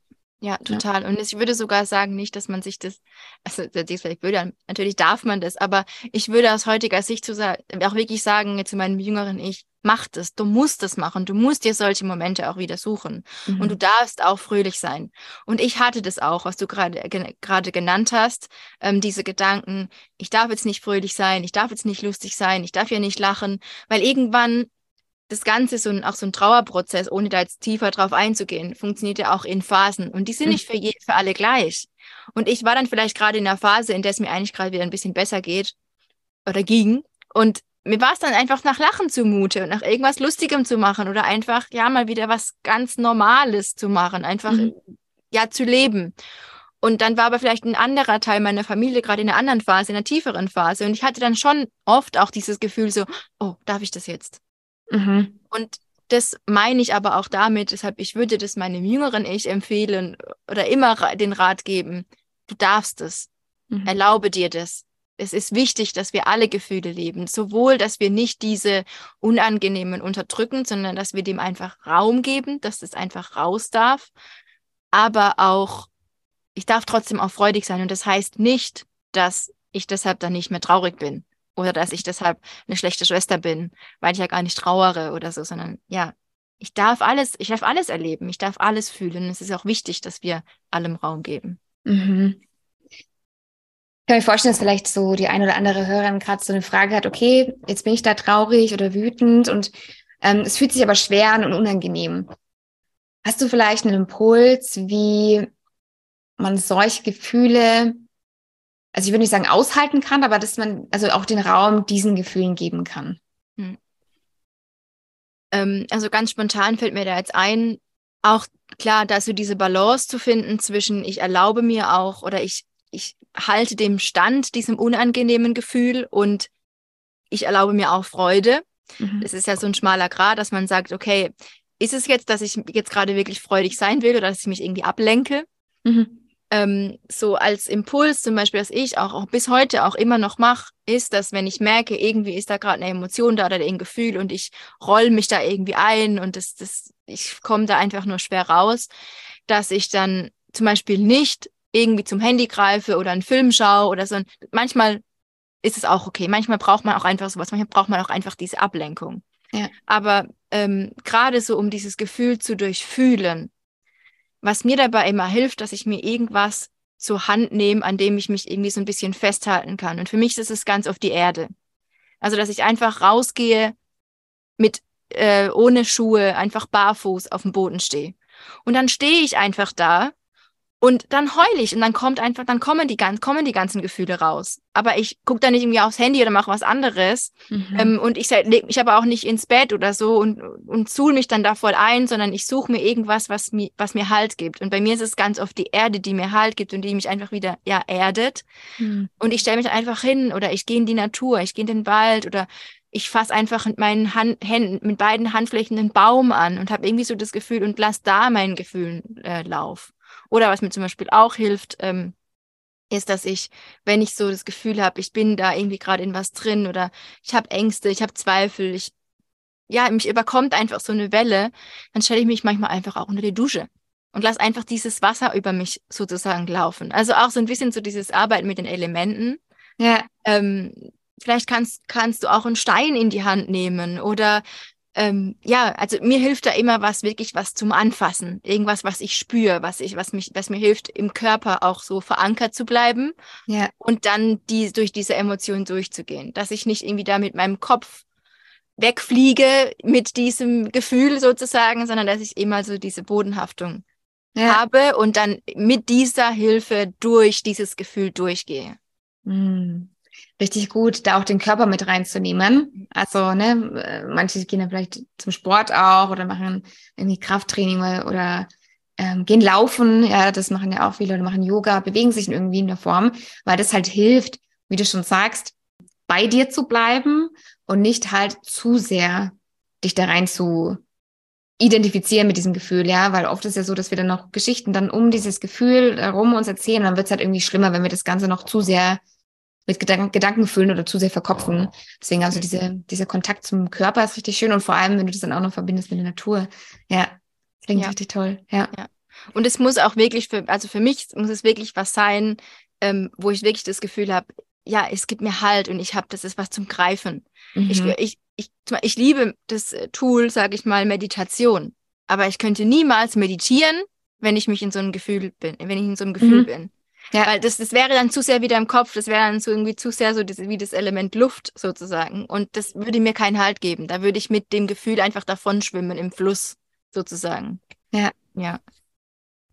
Speaker 2: Ja, total. Ja. Und ich würde sogar sagen, nicht, dass man sich das, also vielleicht würde, natürlich darf man das, aber ich würde aus heutiger Sicht zu, auch wirklich sagen, zu meinem jüngeren Ich, mach das, du musst das machen, du musst dir solche Momente auch wieder suchen mhm. und du darfst auch fröhlich sein. Und ich hatte das auch, was du gerade gerade genannt hast, ähm, diese Gedanken, ich darf jetzt nicht fröhlich sein, ich darf jetzt nicht lustig sein, ich darf ja nicht lachen, weil irgendwann das Ganze so ein, auch so ein Trauerprozess, ohne da jetzt tiefer drauf einzugehen, funktioniert ja auch in Phasen. Und die sind mhm. nicht für, je, für alle gleich. Und ich war dann vielleicht gerade in einer Phase, in der es mir eigentlich gerade wieder ein bisschen besser geht oder ging. Und mir war es dann einfach nach Lachen zumute und nach irgendwas Lustigem zu machen oder einfach, ja, mal wieder was ganz Normales zu machen, einfach, mhm. ja, zu leben. Und dann war aber vielleicht ein anderer Teil meiner Familie gerade in einer anderen Phase, in einer tieferen Phase. Und ich hatte dann schon oft auch dieses Gefühl so, oh, darf ich das jetzt? Mhm. Und das meine ich aber auch damit, deshalb, ich würde das meinem jüngeren Ich empfehlen oder immer den Rat geben, du darfst es, mhm. erlaube dir das. Es ist wichtig, dass wir alle Gefühle leben, sowohl, dass wir nicht diese unangenehmen unterdrücken, sondern dass wir dem einfach Raum geben, dass das einfach raus darf, aber auch, ich darf trotzdem auch freudig sein und das heißt nicht, dass ich deshalb dann nicht mehr traurig bin oder dass ich deshalb eine schlechte Schwester bin, weil ich ja gar nicht trauere oder so, sondern ja, ich darf alles, ich darf alles erleben, ich darf alles fühlen. Es ist auch wichtig, dass wir allem Raum geben. Mhm.
Speaker 1: Ich kann mir vorstellen, dass vielleicht so die eine oder andere Hörerin gerade so eine Frage hat, okay, jetzt bin ich da traurig oder wütend und ähm, es fühlt sich aber schwer an und unangenehm. Hast du vielleicht einen Impuls, wie man solche Gefühle also ich würde nicht sagen aushalten kann, aber dass man also auch den Raum diesen Gefühlen geben kann. Hm.
Speaker 2: Ähm, also ganz spontan fällt mir da jetzt ein, auch klar, da so diese Balance zu finden zwischen ich erlaube mir auch oder ich, ich halte dem Stand, diesem unangenehmen Gefühl und ich erlaube mir auch Freude. Mhm. Das ist ja so ein schmaler Grad, dass man sagt, okay, ist es jetzt, dass ich jetzt gerade wirklich freudig sein will oder dass ich mich irgendwie ablenke? Mhm ähm, so als Impuls zum Beispiel, dass ich auch, auch bis heute auch immer noch mache, ist, dass wenn ich merke, irgendwie ist da gerade eine Emotion da oder ein Gefühl und ich roll mich da irgendwie ein und das, das, ich komme da einfach nur schwer raus, dass ich dann zum Beispiel nicht irgendwie zum Handy greife oder einen Film schaue oder so. Manchmal ist es auch okay. Manchmal braucht man auch einfach sowas. Manchmal braucht man auch einfach diese Ablenkung. Ja. Aber ähm, gerade so, um dieses Gefühl zu durchfühlen, was mir dabei immer hilft, dass ich mir irgendwas zur Hand nehme, an dem ich mich irgendwie so ein bisschen festhalten kann. Und für mich ist es ganz auf die Erde. Also, dass ich einfach rausgehe mit äh, ohne Schuhe, einfach barfuß auf dem Boden stehe. Und dann stehe ich einfach da und dann heule ich und dann kommt einfach, dann kommen die, kommen die ganzen Gefühle raus. Aber ich gucke dann nicht irgendwie aufs Handy oder mache was anderes. Mhm. Ähm, und ich lege mich aber auch nicht ins Bett oder so und, und suhl mich dann da voll ein, sondern ich suche mir irgendwas, was mir, was mir Halt gibt. Und bei mir ist es ganz oft die Erde, die mir Halt gibt und die mich einfach wieder ja, erdet. Mhm. Und ich stelle mich einfach hin oder ich gehe in die Natur, ich gehe in den Wald oder ich fasse einfach mit meinen Hand, Händen, mit beiden Handflächen einen Baum an und habe irgendwie so das Gefühl und lass da meinen Gefühlen äh, Lauf. Oder was mir zum Beispiel auch hilft, ähm, ist, dass ich, wenn ich so das Gefühl habe, ich bin da irgendwie gerade in was drin oder ich habe Ängste, ich habe Zweifel, ich, ja, mich überkommt einfach so eine Welle, dann stelle ich mich manchmal einfach auch unter die Dusche und lass einfach dieses Wasser über mich sozusagen laufen. Also auch so ein bisschen so dieses Arbeiten mit den Elementen. Ja. Ähm, vielleicht kannst, kannst du auch einen Stein in die Hand nehmen oder ähm, ja, also mir hilft da immer was, wirklich was zum Anfassen. Irgendwas, was ich spüre, was ich, was mich, was mir hilft, im Körper auch so verankert zu bleiben.
Speaker 1: Ja.
Speaker 2: Und dann die, durch diese Emotionen durchzugehen. Dass ich nicht irgendwie da mit meinem Kopf wegfliege mit diesem Gefühl sozusagen, sondern dass ich immer so diese Bodenhaftung ja. habe und dann mit dieser Hilfe durch dieses Gefühl durchgehe.
Speaker 1: Mhm richtig gut, da auch den Körper mit reinzunehmen. Also, ne, manche gehen dann vielleicht zum Sport auch oder machen irgendwie Krafttraining oder ähm, gehen laufen. Ja, das machen ja auch viele oder machen Yoga, bewegen sich irgendwie in der Form, weil das halt hilft, wie du schon sagst, bei dir zu bleiben und nicht halt zu sehr dich da rein zu identifizieren mit diesem Gefühl, ja, weil oft ist ja so, dass wir dann noch Geschichten dann um dieses Gefühl herum uns erzählen, dann wird es halt irgendwie schlimmer, wenn wir das Ganze noch zu sehr mit Gedanken, Gedanken füllen oder zu sehr verkopfen. Deswegen also diese, dieser Kontakt zum Körper ist richtig schön und vor allem, wenn du das dann auch noch verbindest mit der Natur. Ja, klingt ja. richtig toll. Ja. ja.
Speaker 2: Und es muss auch wirklich für, also für mich muss es wirklich was sein, ähm, wo ich wirklich das Gefühl habe, ja, es gibt mir Halt und ich habe, das ist was zum Greifen. Mhm. Ich, ich, ich, ich liebe das Tool, sage ich mal, Meditation. Aber ich könnte niemals meditieren, wenn ich mich in so einem Gefühl bin, wenn ich in so einem Gefühl mhm. bin. Ja. Weil das, das wäre dann zu sehr wieder im Kopf, das wäre dann so irgendwie zu sehr so das, wie das Element Luft sozusagen. Und das würde mir keinen Halt geben. Da würde ich mit dem Gefühl einfach davon schwimmen im Fluss sozusagen.
Speaker 1: Ja. Ja.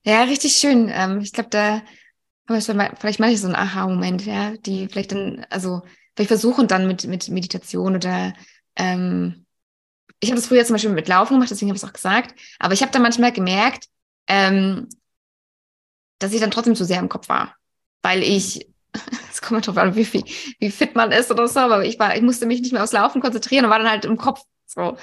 Speaker 1: Ja, richtig schön. Ähm, ich glaube, da vielleicht mache ich so einen Aha-Moment, ja, die vielleicht dann, also vielleicht versuchen dann mit, mit Meditation oder ähm, ich habe das früher zum Beispiel mit Laufen gemacht, deswegen habe ich es auch gesagt, aber ich habe dann manchmal gemerkt, ähm, dass ich dann trotzdem zu sehr im Kopf war. Weil ich, es kommt drauf an, wie, viel, wie fit man ist oder so, aber ich war, ich musste mich nicht mehr aufs Laufen konzentrieren und war dann halt im Kopf so.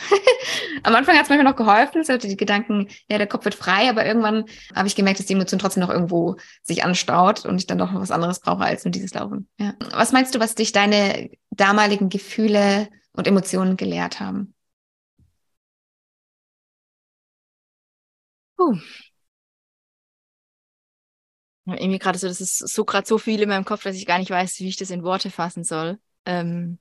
Speaker 1: Am Anfang hat es manchmal noch geholfen, es hatte die Gedanken, ja, der Kopf wird frei, aber irgendwann habe ich gemerkt, dass die Emotion trotzdem noch irgendwo sich anstaut und ich dann doch noch was anderes brauche als nur dieses Laufen. Ja. Was meinst du, was dich deine damaligen Gefühle und Emotionen gelehrt haben?
Speaker 2: Puh irgendwie gerade so, das ist so gerade so viel in meinem Kopf, dass ich gar nicht weiß, wie ich das in Worte fassen soll. Ähm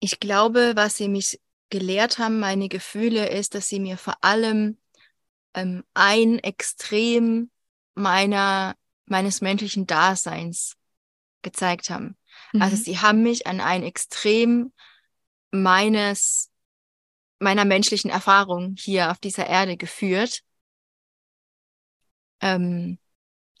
Speaker 2: ich glaube, was sie mich gelehrt haben, meine Gefühle, ist, dass sie mir vor allem ähm, ein Extrem meiner, meines menschlichen Daseins gezeigt haben. Also mhm. Also sie haben mich an ein Extrem meines, meiner menschlichen Erfahrung hier auf dieser Erde geführt ähm,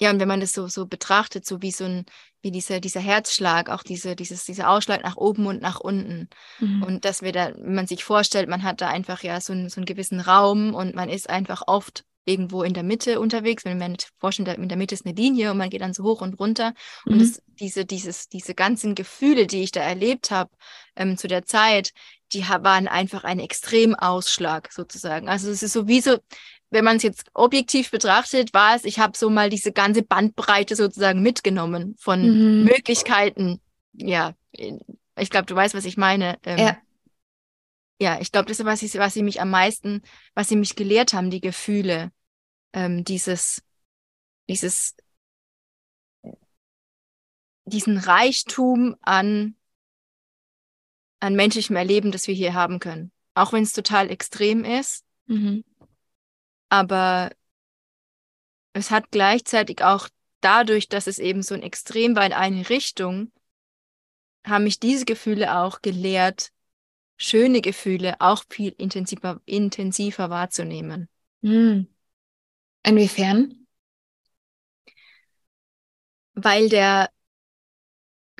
Speaker 2: ja, und wenn man das so, so betrachtet, so wie so ein, wie dieser, dieser Herzschlag, auch diese, dieses, dieser Ausschlag nach oben und nach unten. Mhm. Und dass wir da, wenn man sich vorstellt, man hat da einfach ja so, ein, so einen gewissen Raum und man ist einfach oft irgendwo in der Mitte unterwegs. Wenn man sich vorstellt, in der Mitte ist eine Linie und man geht dann so hoch und runter. Mhm. Und das, diese, dieses, diese ganzen Gefühle, die ich da erlebt habe ähm, zu der Zeit, die waren einfach ein Extremausschlag sozusagen. Also es ist so wie so, wenn man es jetzt objektiv betrachtet, war es, ich habe so mal diese ganze Bandbreite sozusagen mitgenommen von mhm. Möglichkeiten. Ja, ich glaube, du weißt, was ich meine. Ähm, ja. ja, ich glaube, das ist, was, ich, was sie mich am meisten, was sie mich gelehrt haben, die Gefühle. Ähm, dieses, dieses, diesen Reichtum an, an menschlichem Erleben, das wir hier haben können. Auch wenn es total extrem ist. Mhm aber es hat gleichzeitig auch dadurch, dass es eben so ein Extrem war in eine Richtung, haben mich diese Gefühle auch gelehrt, schöne Gefühle auch viel intensiver, intensiver wahrzunehmen.
Speaker 1: Hm. Inwiefern?
Speaker 2: Weil der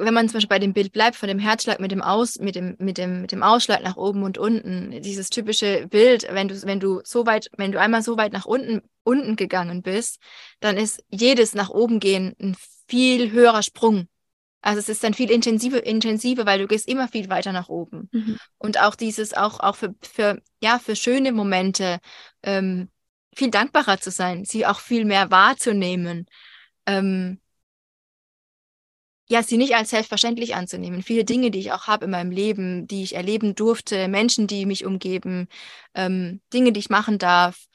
Speaker 2: wenn man zum Beispiel bei dem Bild bleibt, von dem Herzschlag mit dem Aus, mit dem, mit dem, mit dem Ausschlag nach oben und unten, dieses typische Bild, wenn du, wenn du so weit, wenn du einmal so weit nach unten, unten gegangen bist, dann ist jedes nach oben gehen ein viel höherer Sprung. Also es ist dann viel intensiver, intensiver, weil du gehst immer viel weiter nach oben. Mhm. Und auch dieses, auch, auch für, für, ja, für schöne Momente, ähm, viel dankbarer zu sein, sie auch viel mehr wahrzunehmen. Ähm, ja, sie nicht als selbstverständlich anzunehmen. Viele Dinge, die ich auch habe in meinem Leben, die ich erleben durfte, Menschen, die mich umgeben, ähm, Dinge, die ich machen darf.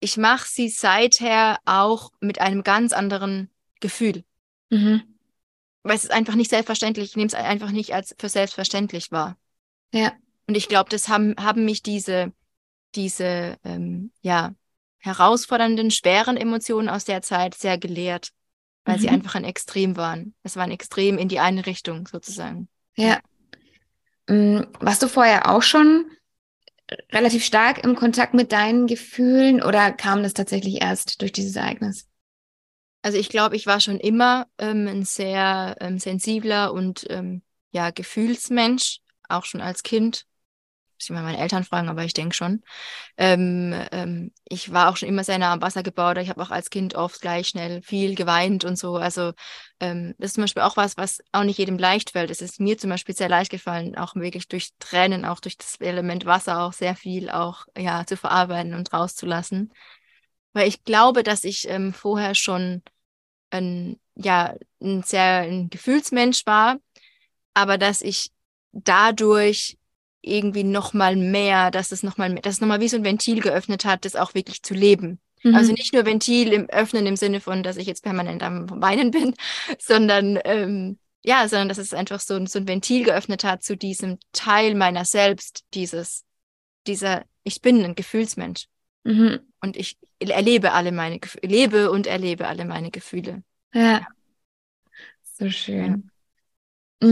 Speaker 2: Ich mache sie seither auch mit einem ganz anderen Gefühl. Mhm. weil es ist einfach nicht selbstverständlich, ich nehme es einfach nicht als für selbstverständlich wahr.
Speaker 1: Ja.
Speaker 2: Und ich glaube, das haben, haben mich diese, diese ähm, ja, herausfordernden, schweren Emotionen aus der Zeit sehr gelehrt, weil mhm. sie einfach ein Extrem waren. Es war ein Extrem in die eine Richtung sozusagen.
Speaker 1: Ja. Mm, warst du vorher auch schon relativ stark im Kontakt mit deinen Gefühlen oder kam das tatsächlich erst durch dieses Ereignis?
Speaker 2: Also ich glaube, ich war schon immer ähm, ein sehr ähm, sensibler und ähm, ja, Gefühlsmensch, auch schon als Kind. Muss ich mal meine Eltern fragen, aber ich denke schon. Ähm, ähm, ich war auch schon immer sehr nah am Wasser gebaut. Ich habe auch als Kind oft gleich schnell viel geweint und so. Also ähm, das ist zum Beispiel auch was, was auch nicht jedem leicht fällt. Es ist mir zum Beispiel sehr leicht gefallen, auch wirklich durch Tränen, auch durch das Element Wasser auch sehr viel auch ja zu verarbeiten und rauszulassen. Weil ich glaube, dass ich ähm, vorher schon ein, ja, ein sehr ein Gefühlsmensch war, aber dass ich dadurch irgendwie noch mal mehr, dass es noch mal, dass es noch mal wie so ein Ventil geöffnet hat, das auch wirklich zu leben. Mhm. Also nicht nur Ventil im Öffnen im Sinne von, dass ich jetzt permanent am Weinen bin, sondern ähm, ja, sondern dass es einfach so, so ein Ventil geöffnet hat zu diesem Teil meiner selbst, dieses, dieser, ich bin ein Gefühlsmensch. Mhm. Und ich erlebe alle meine Gefühle, lebe und erlebe alle meine Gefühle.
Speaker 1: Ja. So schön. Ja.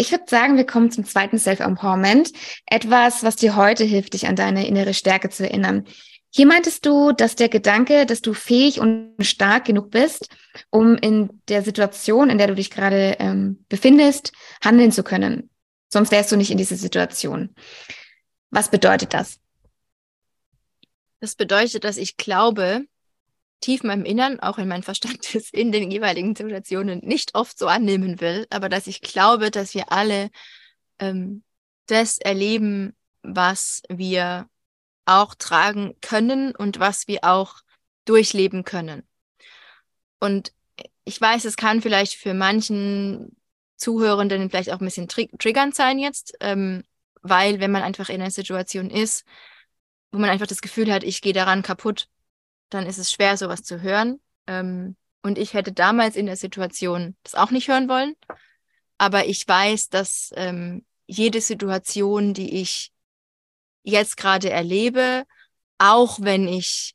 Speaker 1: Ich würde sagen, wir kommen zum zweiten Self-Empowerment. Etwas, was dir heute hilft, dich an deine innere Stärke zu erinnern. Hier meintest du, dass der Gedanke, dass du fähig und stark genug bist, um in der Situation, in der du dich gerade ähm, befindest, handeln zu können. Sonst wärst du nicht in dieser Situation. Was bedeutet das?
Speaker 2: Das bedeutet, dass ich glaube, tief in meinem Innern, auch in meinem Verstand es in den jeweiligen Situationen nicht oft so annehmen will, aber dass ich glaube, dass wir alle ähm, das erleben, was wir auch tragen können und was wir auch durchleben können. Und ich weiß, es kann vielleicht für manchen Zuhörenden vielleicht auch ein bisschen tr triggernd sein jetzt, ähm, weil wenn man einfach in einer Situation ist, wo man einfach das Gefühl hat, ich gehe daran kaputt, dann ist es schwer, sowas zu hören. Ähm, und ich hätte damals in der Situation das auch nicht hören wollen. Aber ich weiß, dass ähm, jede Situation, die ich jetzt gerade erlebe, auch wenn ich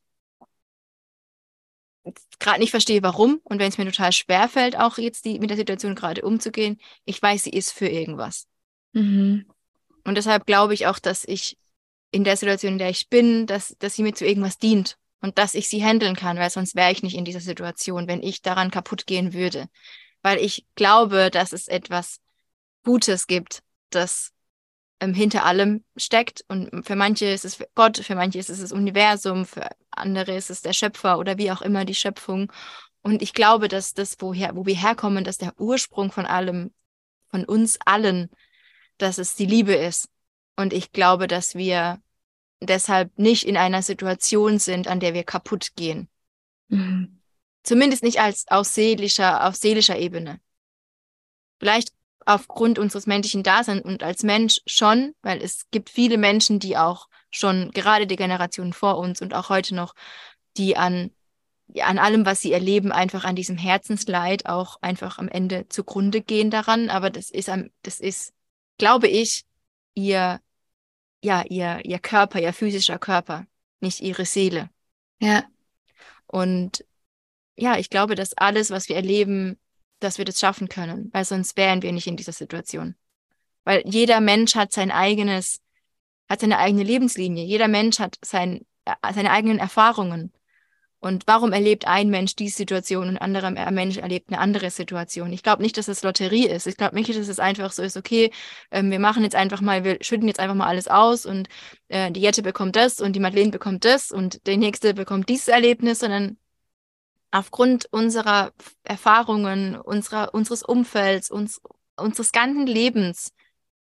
Speaker 2: gerade nicht verstehe, warum und wenn es mir total schwer fällt, auch jetzt die, mit der Situation gerade umzugehen, ich weiß, sie ist für irgendwas. Mhm. Und deshalb glaube ich auch, dass ich in der Situation, in der ich bin, dass, dass sie mir zu irgendwas dient und dass ich sie handeln kann, weil sonst wäre ich nicht in dieser Situation, wenn ich daran kaputt gehen würde. Weil ich glaube, dass es etwas Gutes gibt, das ähm, hinter allem steckt. Und für manche ist es Gott, für manche ist es das Universum, für andere ist es der Schöpfer oder wie auch immer die Schöpfung. Und ich glaube, dass das, woher, wo wir herkommen, dass der Ursprung von allem, von uns allen, dass es die Liebe ist. Und ich glaube, dass wir deshalb nicht in einer Situation sind, an der wir kaputt gehen. Mhm. Zumindest nicht als aus seelischer, auf seelischer Ebene. Vielleicht aufgrund unseres menschlichen Daseins und als Mensch schon, weil es gibt viele Menschen, die auch schon gerade die Generationen vor uns und auch heute noch, die an, an allem, was sie erleben, einfach an diesem Herzensleid auch einfach am Ende zugrunde gehen daran. Aber das ist, das ist, glaube ich, ihr ja, ihr, ihr Körper, ihr physischer Körper, nicht ihre Seele.
Speaker 1: Ja.
Speaker 2: Und ja, ich glaube, dass alles, was wir erleben, dass wir das schaffen können, weil sonst wären wir nicht in dieser Situation. Weil jeder Mensch hat sein eigenes, hat seine eigene Lebenslinie. Jeder Mensch hat sein, äh, seine eigenen Erfahrungen. Und warum erlebt ein Mensch diese Situation und ein anderer Mensch erlebt eine andere Situation? Ich glaube nicht, dass es Lotterie ist. Ich glaube nicht, dass es einfach so ist, okay, ähm, wir machen jetzt einfach mal, wir schütten jetzt einfach mal alles aus und äh, die Jette bekommt das und die Madeleine bekommt das und der Nächste bekommt dieses Erlebnis, sondern aufgrund unserer Erfahrungen, unserer, unseres Umfelds, uns, unseres ganzen Lebens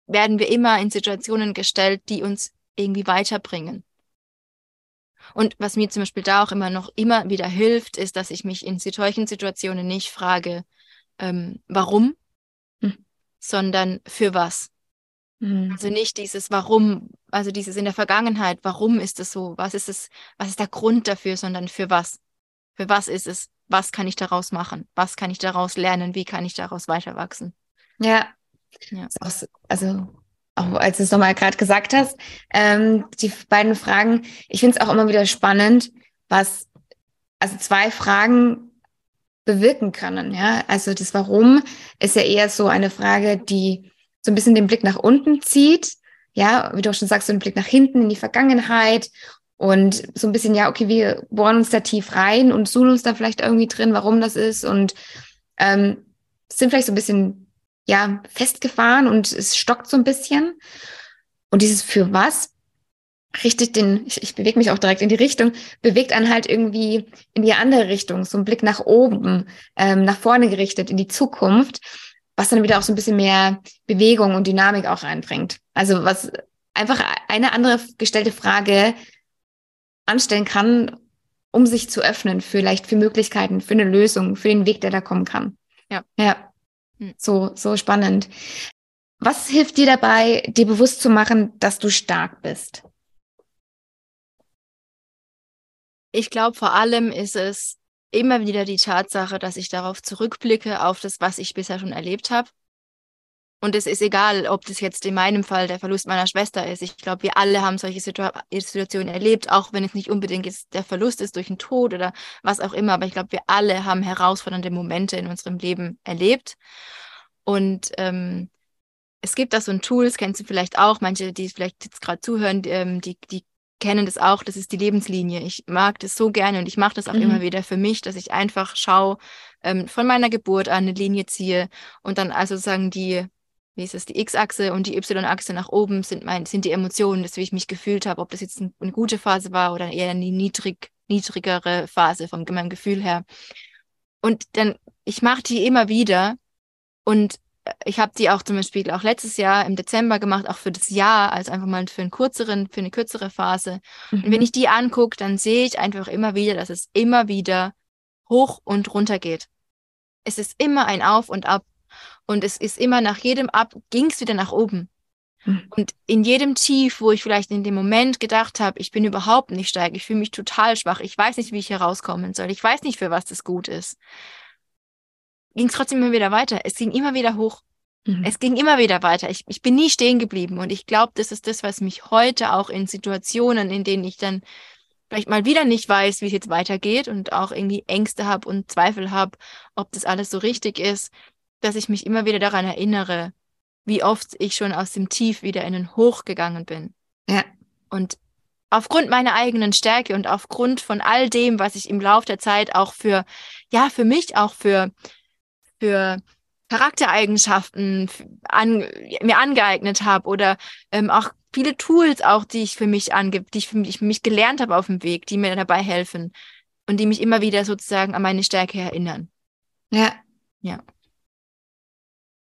Speaker 2: werden wir immer in Situationen gestellt, die uns irgendwie weiterbringen. Und was mir zum Beispiel da auch immer noch immer wieder hilft, ist, dass ich mich in solchen Situationen nicht frage, ähm, warum, hm. sondern für was. Mhm. Also nicht dieses Warum, also dieses in der Vergangenheit, warum ist es so, was ist es, was ist der Grund dafür, sondern für was. Für was ist es? was kann ich daraus machen? Was kann ich daraus lernen? Wie kann ich daraus weiter wachsen?
Speaker 1: Ja. ja. Also auch als du es nochmal gerade gesagt hast, ähm, die beiden Fragen, ich finde es auch immer wieder spannend, was, also zwei Fragen bewirken können. Ja, also das Warum ist ja eher so eine Frage, die so ein bisschen den Blick nach unten zieht. Ja, wie du auch schon sagst, so einen Blick nach hinten in die Vergangenheit und so ein bisschen, ja, okay, wir bohren uns da tief rein und suchen uns da vielleicht irgendwie drin, warum das ist und ähm, sind vielleicht so ein bisschen, ja, festgefahren und es stockt so ein bisschen. Und dieses für was richtet den, ich, ich bewege mich auch direkt in die Richtung, bewegt einen halt irgendwie in die andere Richtung, so ein Blick nach oben, ähm, nach vorne gerichtet, in die Zukunft, was dann wieder auch so ein bisschen mehr Bewegung und Dynamik auch reinbringt. Also was einfach eine andere gestellte Frage anstellen kann, um sich zu öffnen, vielleicht für Möglichkeiten, für eine Lösung, für den Weg, der da kommen kann.
Speaker 2: Ja.
Speaker 1: Ja. Hm. So, so spannend. Was hilft dir dabei, dir bewusst zu machen, dass du stark bist?
Speaker 2: Ich glaube, vor allem ist es immer wieder die Tatsache, dass ich darauf zurückblicke, auf das, was ich bisher schon erlebt habe. Und es ist egal, ob das jetzt in meinem Fall der Verlust meiner Schwester ist. Ich glaube, wir alle haben solche Situ Situationen erlebt, auch wenn es nicht unbedingt jetzt der Verlust ist durch einen Tod oder was auch immer. Aber ich glaube, wir alle haben herausfordernde Momente in unserem Leben erlebt. Und ähm, es gibt da so ein Tool, das kennst du vielleicht auch, manche, die vielleicht jetzt gerade zuhören, die, ähm, die, die kennen das auch, das ist die Lebenslinie. Ich mag das so gerne und ich mache das auch mhm. immer wieder für mich, dass ich einfach schaue, ähm, von meiner Geburt an eine Linie ziehe und dann also sozusagen die, wie ist es, die X-Achse und die Y-Achse nach oben sind mein, sind die Emotionen, das wie ich mich gefühlt habe, ob das jetzt ein, eine gute Phase war oder eher eine niedrig, niedrigere Phase vom meinem Gefühl her. Und dann, ich mache die immer wieder und ich habe die auch zum Beispiel auch letztes Jahr im Dezember gemacht, auch für das Jahr, als einfach mal für einen kürzeren, für eine kürzere Phase. Mhm. Und wenn ich die angucke, dann sehe ich einfach immer wieder, dass es immer wieder hoch und runter geht. Es ist immer ein Auf und Ab. Und es ist immer nach jedem Ab ging es wieder nach oben. Mhm. Und in jedem Tief, wo ich vielleicht in dem Moment gedacht habe, ich bin überhaupt nicht stark, ich fühle mich total schwach, ich weiß nicht, wie ich herauskommen soll, ich weiß nicht, für was das gut ist ging es trotzdem immer wieder weiter. Es ging immer wieder hoch. Mhm. Es ging immer wieder weiter. Ich, ich bin nie stehen geblieben. Und ich glaube, das ist das, was mich heute auch in Situationen, in denen ich dann vielleicht mal wieder nicht weiß, wie es jetzt weitergeht und auch irgendwie Ängste habe und Zweifel habe, ob das alles so richtig ist, dass ich mich immer wieder daran erinnere, wie oft ich schon aus dem Tief wieder in den Hoch gegangen bin.
Speaker 1: Ja.
Speaker 2: Und aufgrund meiner eigenen Stärke und aufgrund von all dem, was ich im Laufe der Zeit auch für, ja, für mich auch für für Charaktereigenschaften an, mir angeeignet habe oder ähm, auch viele Tools auch, die ich für mich ange die ich für mich, für mich gelernt habe auf dem Weg, die mir dabei helfen und die mich immer wieder sozusagen an meine Stärke erinnern.
Speaker 1: Ja.
Speaker 2: Ja.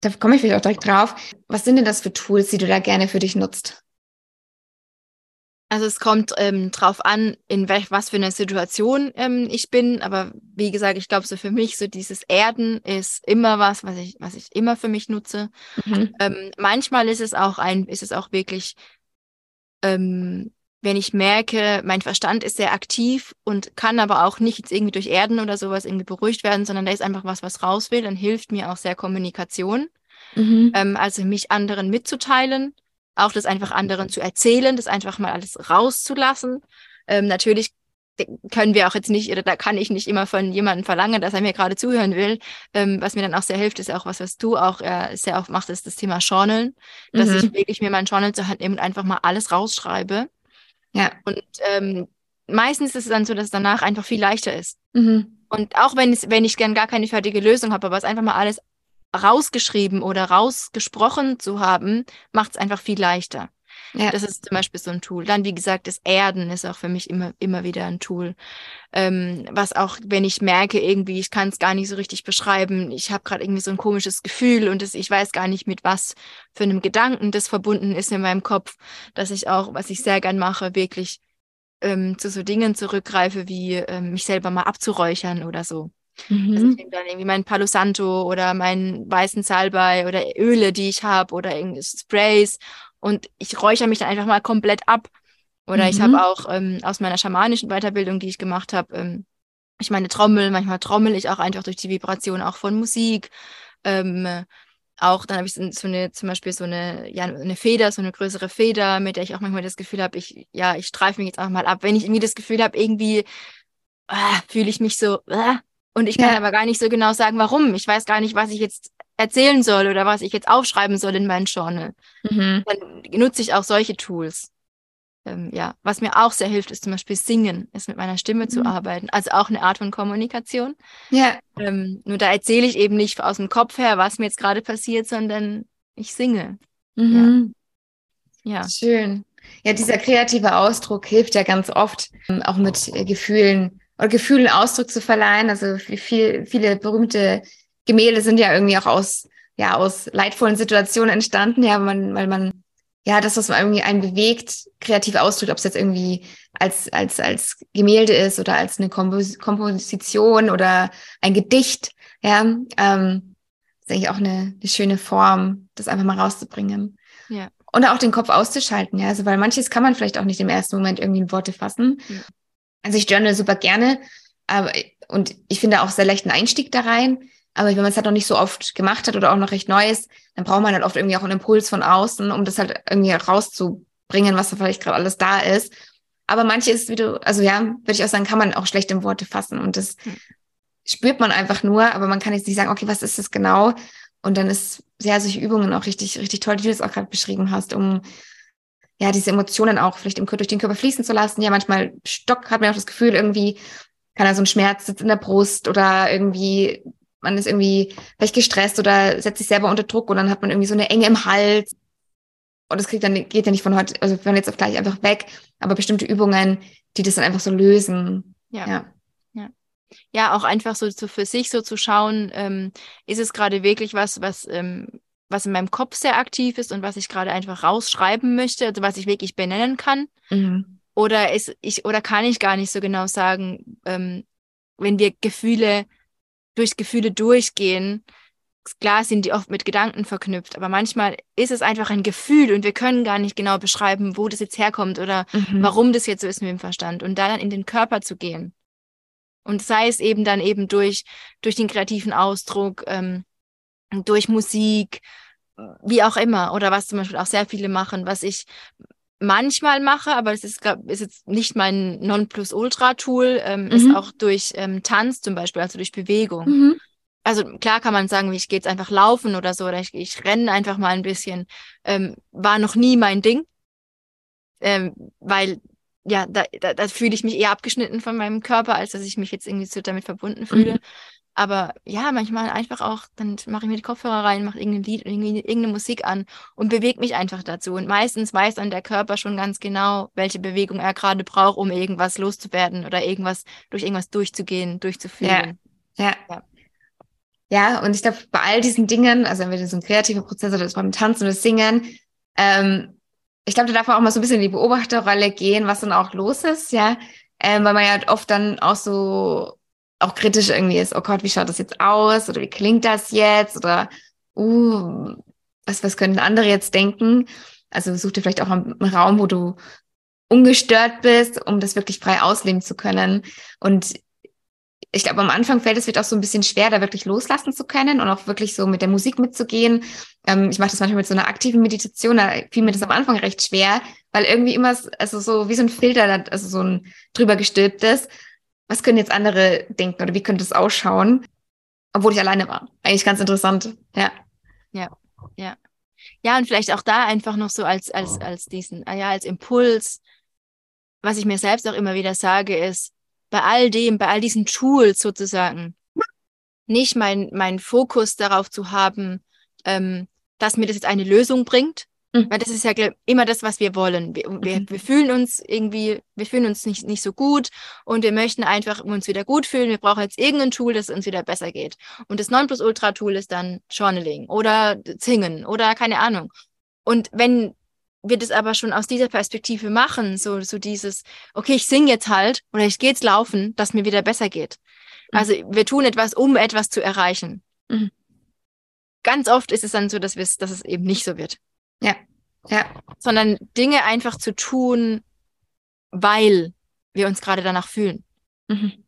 Speaker 1: Da komme ich vielleicht auch direkt drauf. Was sind denn das für Tools, die du da gerne für dich nutzt?
Speaker 2: Also es kommt ähm, drauf an, in welch, was für eine Situation ähm, ich bin. Aber wie gesagt, ich glaube, so für mich, so dieses Erden ist immer was, was ich, was ich immer für mich nutze. Mhm. Ähm, manchmal ist es auch ein, ist es auch wirklich, ähm, wenn ich merke, mein Verstand ist sehr aktiv und kann aber auch nicht irgendwie durch Erden oder sowas irgendwie beruhigt werden, sondern da ist einfach was, was raus will, dann hilft mir auch sehr Kommunikation. Mhm. Ähm, also mich anderen mitzuteilen auch das einfach anderen zu erzählen, das einfach mal alles rauszulassen. Ähm, natürlich können wir auch jetzt nicht, oder da kann ich nicht immer von jemandem verlangen, dass er mir gerade zuhören will. Ähm, was mir dann auch sehr hilft, ist auch was, was du auch äh, sehr oft machst, ist das Thema Journalen. Dass mhm. ich wirklich mir mein Journal zur Hand nehme und einfach mal alles rausschreibe.
Speaker 1: Ja.
Speaker 2: Und ähm, meistens ist es dann so, dass es danach einfach viel leichter ist. Mhm. Und auch wenn, es, wenn ich gern gar keine fertige Lösung habe, aber es einfach mal alles rausgeschrieben oder rausgesprochen zu haben, macht es einfach viel leichter. Ja. Das ist zum Beispiel so ein Tool. Dann, wie gesagt, das Erden ist auch für mich immer, immer wieder ein Tool. Ähm, was auch, wenn ich merke, irgendwie, ich kann es gar nicht so richtig beschreiben, ich habe gerade irgendwie so ein komisches Gefühl und das, ich weiß gar nicht, mit was für einem Gedanken das verbunden ist in meinem Kopf, dass ich auch, was ich sehr gern mache, wirklich ähm, zu so Dingen zurückgreife, wie ähm, mich selber mal abzuräuchern oder so. Mhm. Also ich nehme dann irgendwie mein Palo Santo oder meinen weißen Salbei oder Öle, die ich habe oder irgendwie Sprays und ich räuchere mich dann einfach mal komplett ab. Oder mhm. ich habe auch ähm, aus meiner schamanischen Weiterbildung, die ich gemacht habe, ähm, ich meine Trommel, manchmal trommel ich auch einfach durch die Vibration auch von Musik. Ähm, auch dann habe ich so eine, zum Beispiel so eine, ja, eine Feder, so eine größere Feder, mit der ich auch manchmal das Gefühl habe, ich, ja, ich streife mich jetzt einfach mal ab. Wenn ich irgendwie das Gefühl habe, irgendwie ah, fühle ich mich so, ah, und ich kann ja. aber gar nicht so genau sagen, warum. Ich weiß gar nicht, was ich jetzt erzählen soll oder was ich jetzt aufschreiben soll in meinen Journal. Mhm. Dann nutze ich auch solche Tools ähm, ja, was mir auch sehr hilft, ist zum Beispiel Singen, ist mit meiner Stimme mhm. zu arbeiten. Also auch eine Art von Kommunikation. Ja. Ähm, nur da erzähle ich eben nicht aus dem Kopf her, was mir jetzt gerade passiert, sondern ich singe.
Speaker 1: Mhm. Ja. ja. Schön. Ja, dieser kreative Ausdruck hilft ja ganz oft, ähm, auch mit äh, Gefühlen oder Gefühlen Ausdruck zu verleihen. Also viel, viele berühmte Gemälde sind ja irgendwie auch aus, ja, aus leidvollen Situationen entstanden, ja, weil man, weil man ja, das, was irgendwie einen bewegt, kreativ ausdrückt, ob es jetzt irgendwie als, als, als Gemälde ist oder als eine Kompos Komposition oder ein Gedicht, ja, ähm, ist eigentlich auch eine, eine schöne Form, das einfach mal rauszubringen. Ja. Und auch den Kopf auszuschalten, ja, also weil manches kann man vielleicht auch nicht im ersten Moment irgendwie in Worte fassen. Ja. Also ich journal super gerne, aber, und ich finde auch sehr leichten Einstieg da rein. Aber wenn man es halt noch nicht so oft gemacht hat oder auch noch recht neu ist, dann braucht man halt oft irgendwie auch einen Impuls von außen, um das halt irgendwie rauszubringen, was da vielleicht gerade alles da ist. Aber manches, wie du, also ja, würde ich auch sagen, kann man auch schlecht in Worte fassen. Und das hm. spürt man einfach nur, aber man kann jetzt nicht sagen, okay, was ist das genau? Und dann ist ja solche Übungen auch richtig, richtig toll, die du das auch gerade beschrieben hast, um ja, diese Emotionen auch vielleicht im, durch den Körper fließen zu lassen. Ja, manchmal Stock hat man auch das Gefühl, irgendwie kann da so ein Schmerz sitzt in der Brust oder irgendwie man ist irgendwie vielleicht gestresst oder setzt sich selber unter Druck und dann hat man irgendwie so eine Enge im Hals. Und das kriegt dann, geht ja nicht von heute, also von jetzt auf gleich einfach weg, aber bestimmte Übungen, die das dann einfach so lösen.
Speaker 2: Ja. Ja, ja. ja auch einfach so, so für sich so zu schauen, ähm, ist es gerade wirklich was, was, ähm, was in meinem Kopf sehr aktiv ist und was ich gerade einfach rausschreiben möchte, also was ich wirklich benennen kann. Mhm. Oder ist ich, oder kann ich gar nicht so genau sagen, ähm, wenn wir Gefühle durch Gefühle durchgehen, klar sind die oft mit Gedanken verknüpft, aber manchmal ist es einfach ein Gefühl und wir können gar nicht genau beschreiben, wo das jetzt herkommt oder mhm. warum das jetzt so ist mit dem Verstand und da dann in den Körper zu gehen. Und sei es eben dann eben durch, durch den kreativen Ausdruck, ähm, durch Musik, wie auch immer, oder was zum Beispiel auch sehr viele machen, was ich manchmal mache, aber das ist, glaub, ist jetzt nicht mein Nonplusultra-Tool, ähm, mhm. ist auch durch ähm, Tanz zum Beispiel, also durch Bewegung. Mhm. Also klar kann man sagen, ich gehe jetzt einfach laufen oder so, oder ich, ich renne einfach mal ein bisschen. Ähm, war noch nie mein Ding, ähm, weil ja, da, da, da fühle ich mich eher abgeschnitten von meinem Körper, als dass ich mich jetzt irgendwie so damit verbunden fühle. Mhm. Aber ja, manchmal einfach auch, dann mache ich mir die Kopfhörer rein, mache irgendein Lied, irgendeine Musik an und bewege mich einfach dazu. Und meistens weiß dann der Körper schon ganz genau, welche Bewegung er gerade braucht, um irgendwas loszuwerden oder irgendwas durch irgendwas durchzugehen, durchzuführen.
Speaker 1: Ja, ja. ja. ja und ich glaube, bei all diesen Dingen, also entweder so ein kreativer Prozess oder das beim Tanzen oder Singen, ähm, ich glaube, da darf man auch mal so ein bisschen in die Beobachterrolle gehen, was dann auch los ist, ja. Ähm, weil man ja oft dann auch so auch kritisch irgendwie ist, oh Gott, wie schaut das jetzt aus oder wie klingt das jetzt oder uh, was, was können andere jetzt denken? Also such dir vielleicht auch einen Raum, wo du ungestört bist, um das wirklich frei ausleben zu können. Und ich glaube, am Anfang fällt es wird auch so ein bisschen schwer, da wirklich loslassen zu können und auch wirklich so mit der Musik mitzugehen. Ähm, ich mache das manchmal mit so einer aktiven Meditation, da fiel mir das am Anfang recht schwer, weil irgendwie immer, also so wie so ein Filter, also so ein drüber gestülpt ist was können jetzt andere denken oder wie könnte es ausschauen, obwohl ich alleine war. Eigentlich ganz interessant, ja.
Speaker 2: Ja, ja. Ja, und vielleicht auch da einfach noch so als, als, als diesen, ah ja, als Impuls, was ich mir selbst auch immer wieder sage, ist, bei all dem, bei all diesen Tools sozusagen, nicht mein, mein Fokus darauf zu haben, ähm, dass mir das jetzt eine Lösung bringt, Mhm. Weil das ist ja immer das, was wir wollen. Wir, wir, mhm. wir, fühlen uns irgendwie, wir fühlen uns nicht, nicht so gut und wir möchten einfach uns wieder gut fühlen. Wir brauchen jetzt irgendein Tool, das uns wieder besser geht. Und das 9 Plus Ultra Tool ist dann Journaling oder Singen oder keine Ahnung. Und wenn wir das aber schon aus dieser Perspektive machen, so, so dieses, okay, ich singe jetzt halt oder ich gehe jetzt laufen, dass mir wieder besser geht. Mhm. Also wir tun etwas, um etwas zu erreichen. Mhm. Ganz oft ist es dann so, dass, dass es eben nicht so wird.
Speaker 1: Ja. Ja.
Speaker 2: Sondern Dinge einfach zu tun, weil wir uns gerade danach fühlen. Mhm.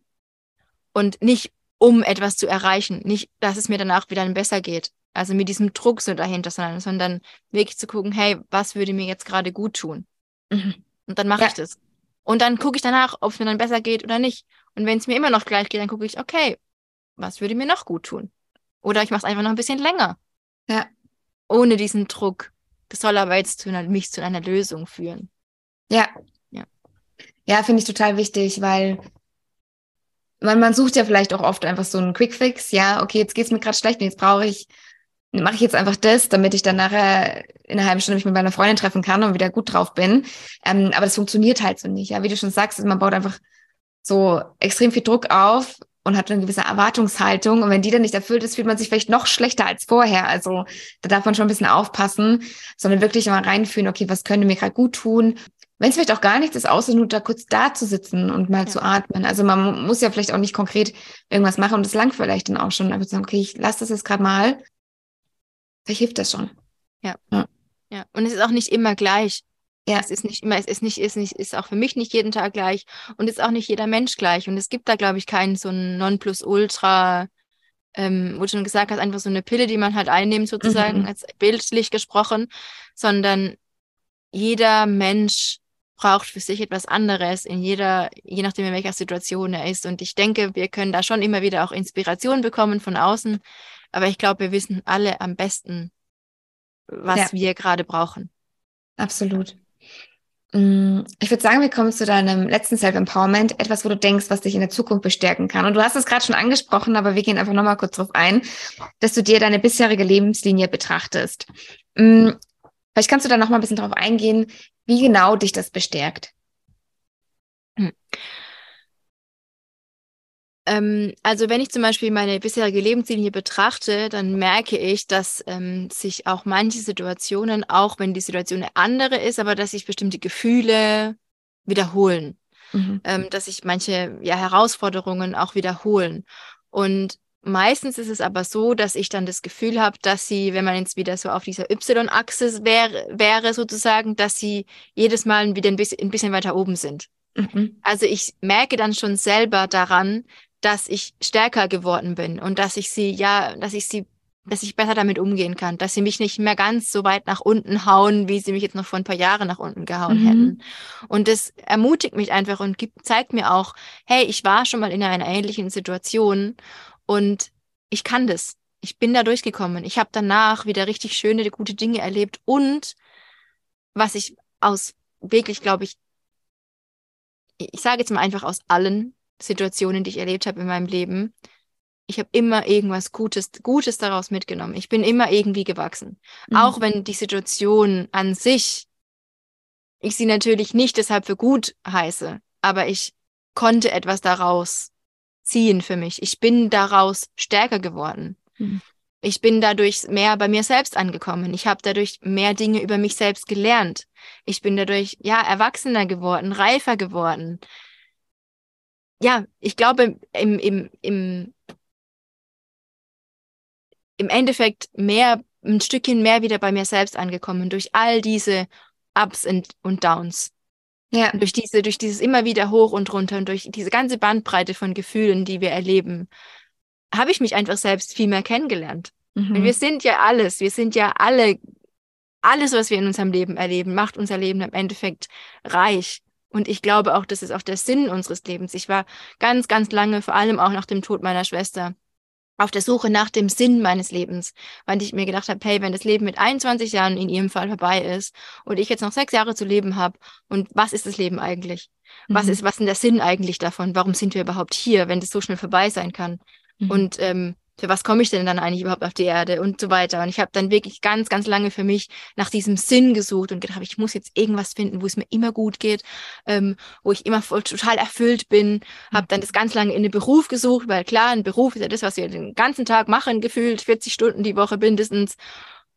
Speaker 2: Und nicht um etwas zu erreichen, nicht, dass es mir danach wieder besser geht. Also mit diesem Druck so dahinter, sondern, sondern wirklich zu gucken, hey, was würde mir jetzt gerade gut tun? Mhm. Und dann mache ja. ich das. Und dann gucke ich danach, ob es mir dann besser geht oder nicht. Und wenn es mir immer noch gleich geht, dann gucke ich, okay, was würde mir noch gut tun? Oder ich mache es einfach noch ein bisschen länger.
Speaker 1: Ja.
Speaker 2: Ohne diesen Druck. Das soll aber jetzt zu einer, mich zu einer Lösung führen.
Speaker 1: Ja.
Speaker 2: Ja,
Speaker 1: ja finde ich total wichtig, weil man, man sucht ja vielleicht auch oft einfach so einen Quickfix. Ja, okay, jetzt geht es mir gerade schlecht und jetzt brauche ich, mache ich jetzt einfach das, damit ich dann nachher in einer halben Stunde mich mit meiner Freundin treffen kann und wieder gut drauf bin. Ähm, aber das funktioniert halt so nicht. Ja, wie du schon sagst, man baut einfach so extrem viel Druck auf und hat eine gewisse Erwartungshaltung. Und wenn die dann nicht erfüllt ist, fühlt man sich vielleicht noch schlechter als vorher. Also da darf man schon ein bisschen aufpassen, sondern wirklich mal reinfühlen, okay, was könnte mir gerade gut tun? Wenn es vielleicht auch gar nichts ist, außer nur da kurz da zu sitzen und mal ja. zu atmen. Also man muss ja vielleicht auch nicht konkret irgendwas machen und das langt vielleicht dann auch schon. Einfach sagen, okay, ich lasse das jetzt gerade mal. Vielleicht hilft das schon.
Speaker 2: Ja. ja. Ja. Und es ist auch nicht immer gleich. Ja. Es ist nicht immer, es ist nicht, ist nicht, ist auch für mich nicht jeden Tag gleich und ist auch nicht jeder Mensch gleich. Und es gibt da, glaube ich, keinen so ein Nonplusultra, ähm, wo du schon gesagt hast, einfach so eine Pille, die man halt einnimmt, sozusagen, mhm. als bildlich gesprochen, sondern jeder Mensch braucht für sich etwas anderes in jeder, je nachdem in welcher Situation er ist. Und ich denke, wir können da schon immer wieder auch Inspiration bekommen von außen. Aber ich glaube, wir wissen alle am besten, was ja. wir gerade brauchen.
Speaker 1: Absolut. Mm, ich würde sagen, wir kommen zu deinem letzten Self-Empowerment, etwas, wo du denkst, was dich in der Zukunft bestärken kann. Und du hast es gerade schon angesprochen, aber wir gehen einfach nochmal kurz drauf ein, dass du dir deine bisherige Lebenslinie betrachtest. Mm, vielleicht kannst du da nochmal ein bisschen drauf eingehen, wie genau dich das bestärkt. Hm.
Speaker 2: Ähm, also wenn ich zum Beispiel meine bisherige Lebenslinie betrachte, dann merke ich, dass ähm, sich auch manche Situationen, auch wenn die Situation eine andere ist, aber dass sich bestimmte Gefühle wiederholen. Mhm. Ähm, dass sich manche ja, Herausforderungen auch wiederholen. Und meistens ist es aber so, dass ich dann das Gefühl habe, dass sie, wenn man jetzt wieder so auf dieser Y-Achse wäre, wäre, sozusagen, dass sie jedes Mal wieder ein bisschen, ein bisschen weiter oben sind. Mhm. Also ich merke dann schon selber daran, dass ich stärker geworden bin und dass ich sie, ja, dass ich sie, dass ich besser damit umgehen kann, dass sie mich nicht mehr ganz so weit nach unten hauen, wie sie mich jetzt noch vor ein paar Jahren nach unten gehauen mhm. hätten. Und das ermutigt mich einfach und gibt, zeigt mir auch, hey, ich war schon mal in einer ähnlichen Situation und ich kann das. Ich bin da durchgekommen. Ich habe danach wieder richtig schöne, gute Dinge erlebt und was ich aus wirklich, glaube ich, ich sage jetzt mal einfach aus allen Situationen, die ich erlebt habe in meinem Leben, ich habe immer irgendwas Gutes, Gutes daraus mitgenommen. Ich bin immer irgendwie gewachsen. Mhm. Auch wenn die Situation an sich, ich sie natürlich nicht deshalb für gut heiße, aber ich konnte etwas daraus ziehen für mich. Ich bin daraus stärker geworden. Mhm. Ich bin dadurch mehr bei mir selbst angekommen. Ich habe dadurch mehr Dinge über mich selbst gelernt. Ich bin dadurch ja erwachsener geworden, reifer geworden ja, ich glaube, im, im, im, im Endeffekt mehr, ein Stückchen mehr wieder bei mir selbst angekommen durch all diese Ups und, und Downs. Ja. Durch diese, durch dieses immer wieder hoch und runter und durch diese ganze Bandbreite von Gefühlen, die wir erleben, habe ich mich einfach selbst viel mehr kennengelernt. Mhm. Wir sind ja alles, wir sind ja alle, alles, was wir in unserem Leben erleben, macht unser Leben im Endeffekt reich. Und ich glaube auch, das ist auch der Sinn unseres Lebens. Ich war ganz, ganz lange, vor allem auch nach dem Tod meiner Schwester, auf der Suche nach dem Sinn meines Lebens, weil ich mir gedacht habe, hey, wenn das Leben mit 21 Jahren in ihrem Fall vorbei ist und ich jetzt noch sechs Jahre zu leben habe, und was ist das Leben eigentlich? Was mhm. ist, was ist denn der Sinn eigentlich davon? Warum sind wir überhaupt hier, wenn das so schnell vorbei sein kann? Mhm. Und ähm, für was komme ich denn dann eigentlich überhaupt auf die Erde und so weiter. Und ich habe dann wirklich ganz, ganz lange für mich nach diesem Sinn gesucht und gedacht, ich muss jetzt irgendwas finden, wo es mir immer gut geht, ähm, wo ich immer voll, total erfüllt bin. Habe dann das ganz lange in den Beruf gesucht, weil klar, ein Beruf ist ja das, was wir den ganzen Tag machen, gefühlt 40 Stunden die Woche mindestens.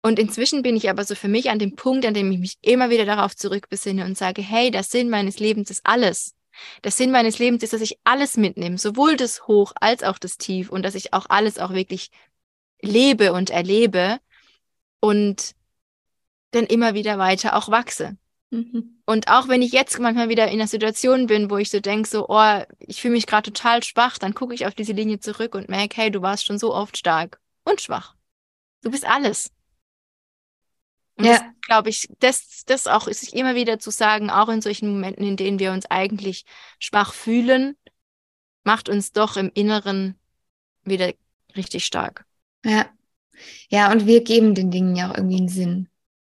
Speaker 2: Und inzwischen bin ich aber so für mich an dem Punkt, an dem ich mich immer wieder darauf zurückbesinne und sage, hey, der Sinn meines Lebens ist alles. Der Sinn meines Lebens ist, dass ich alles mitnehme, sowohl das Hoch als auch das Tief und dass ich auch alles auch wirklich lebe und erlebe und dann immer wieder weiter auch wachse. Mhm. Und auch wenn ich jetzt manchmal wieder in einer Situation bin, wo ich so denke, so, oh, ich fühle mich gerade total schwach, dann gucke ich auf diese Linie zurück und merke, hey, du warst schon so oft stark und schwach. Du bist alles. Und ja. glaube ich, das, das auch ist sich immer wieder zu sagen, auch in solchen Momenten, in denen wir uns eigentlich schwach fühlen, macht uns doch im Inneren wieder richtig stark.
Speaker 1: Ja. Ja, und wir geben den Dingen ja auch irgendwie einen Sinn.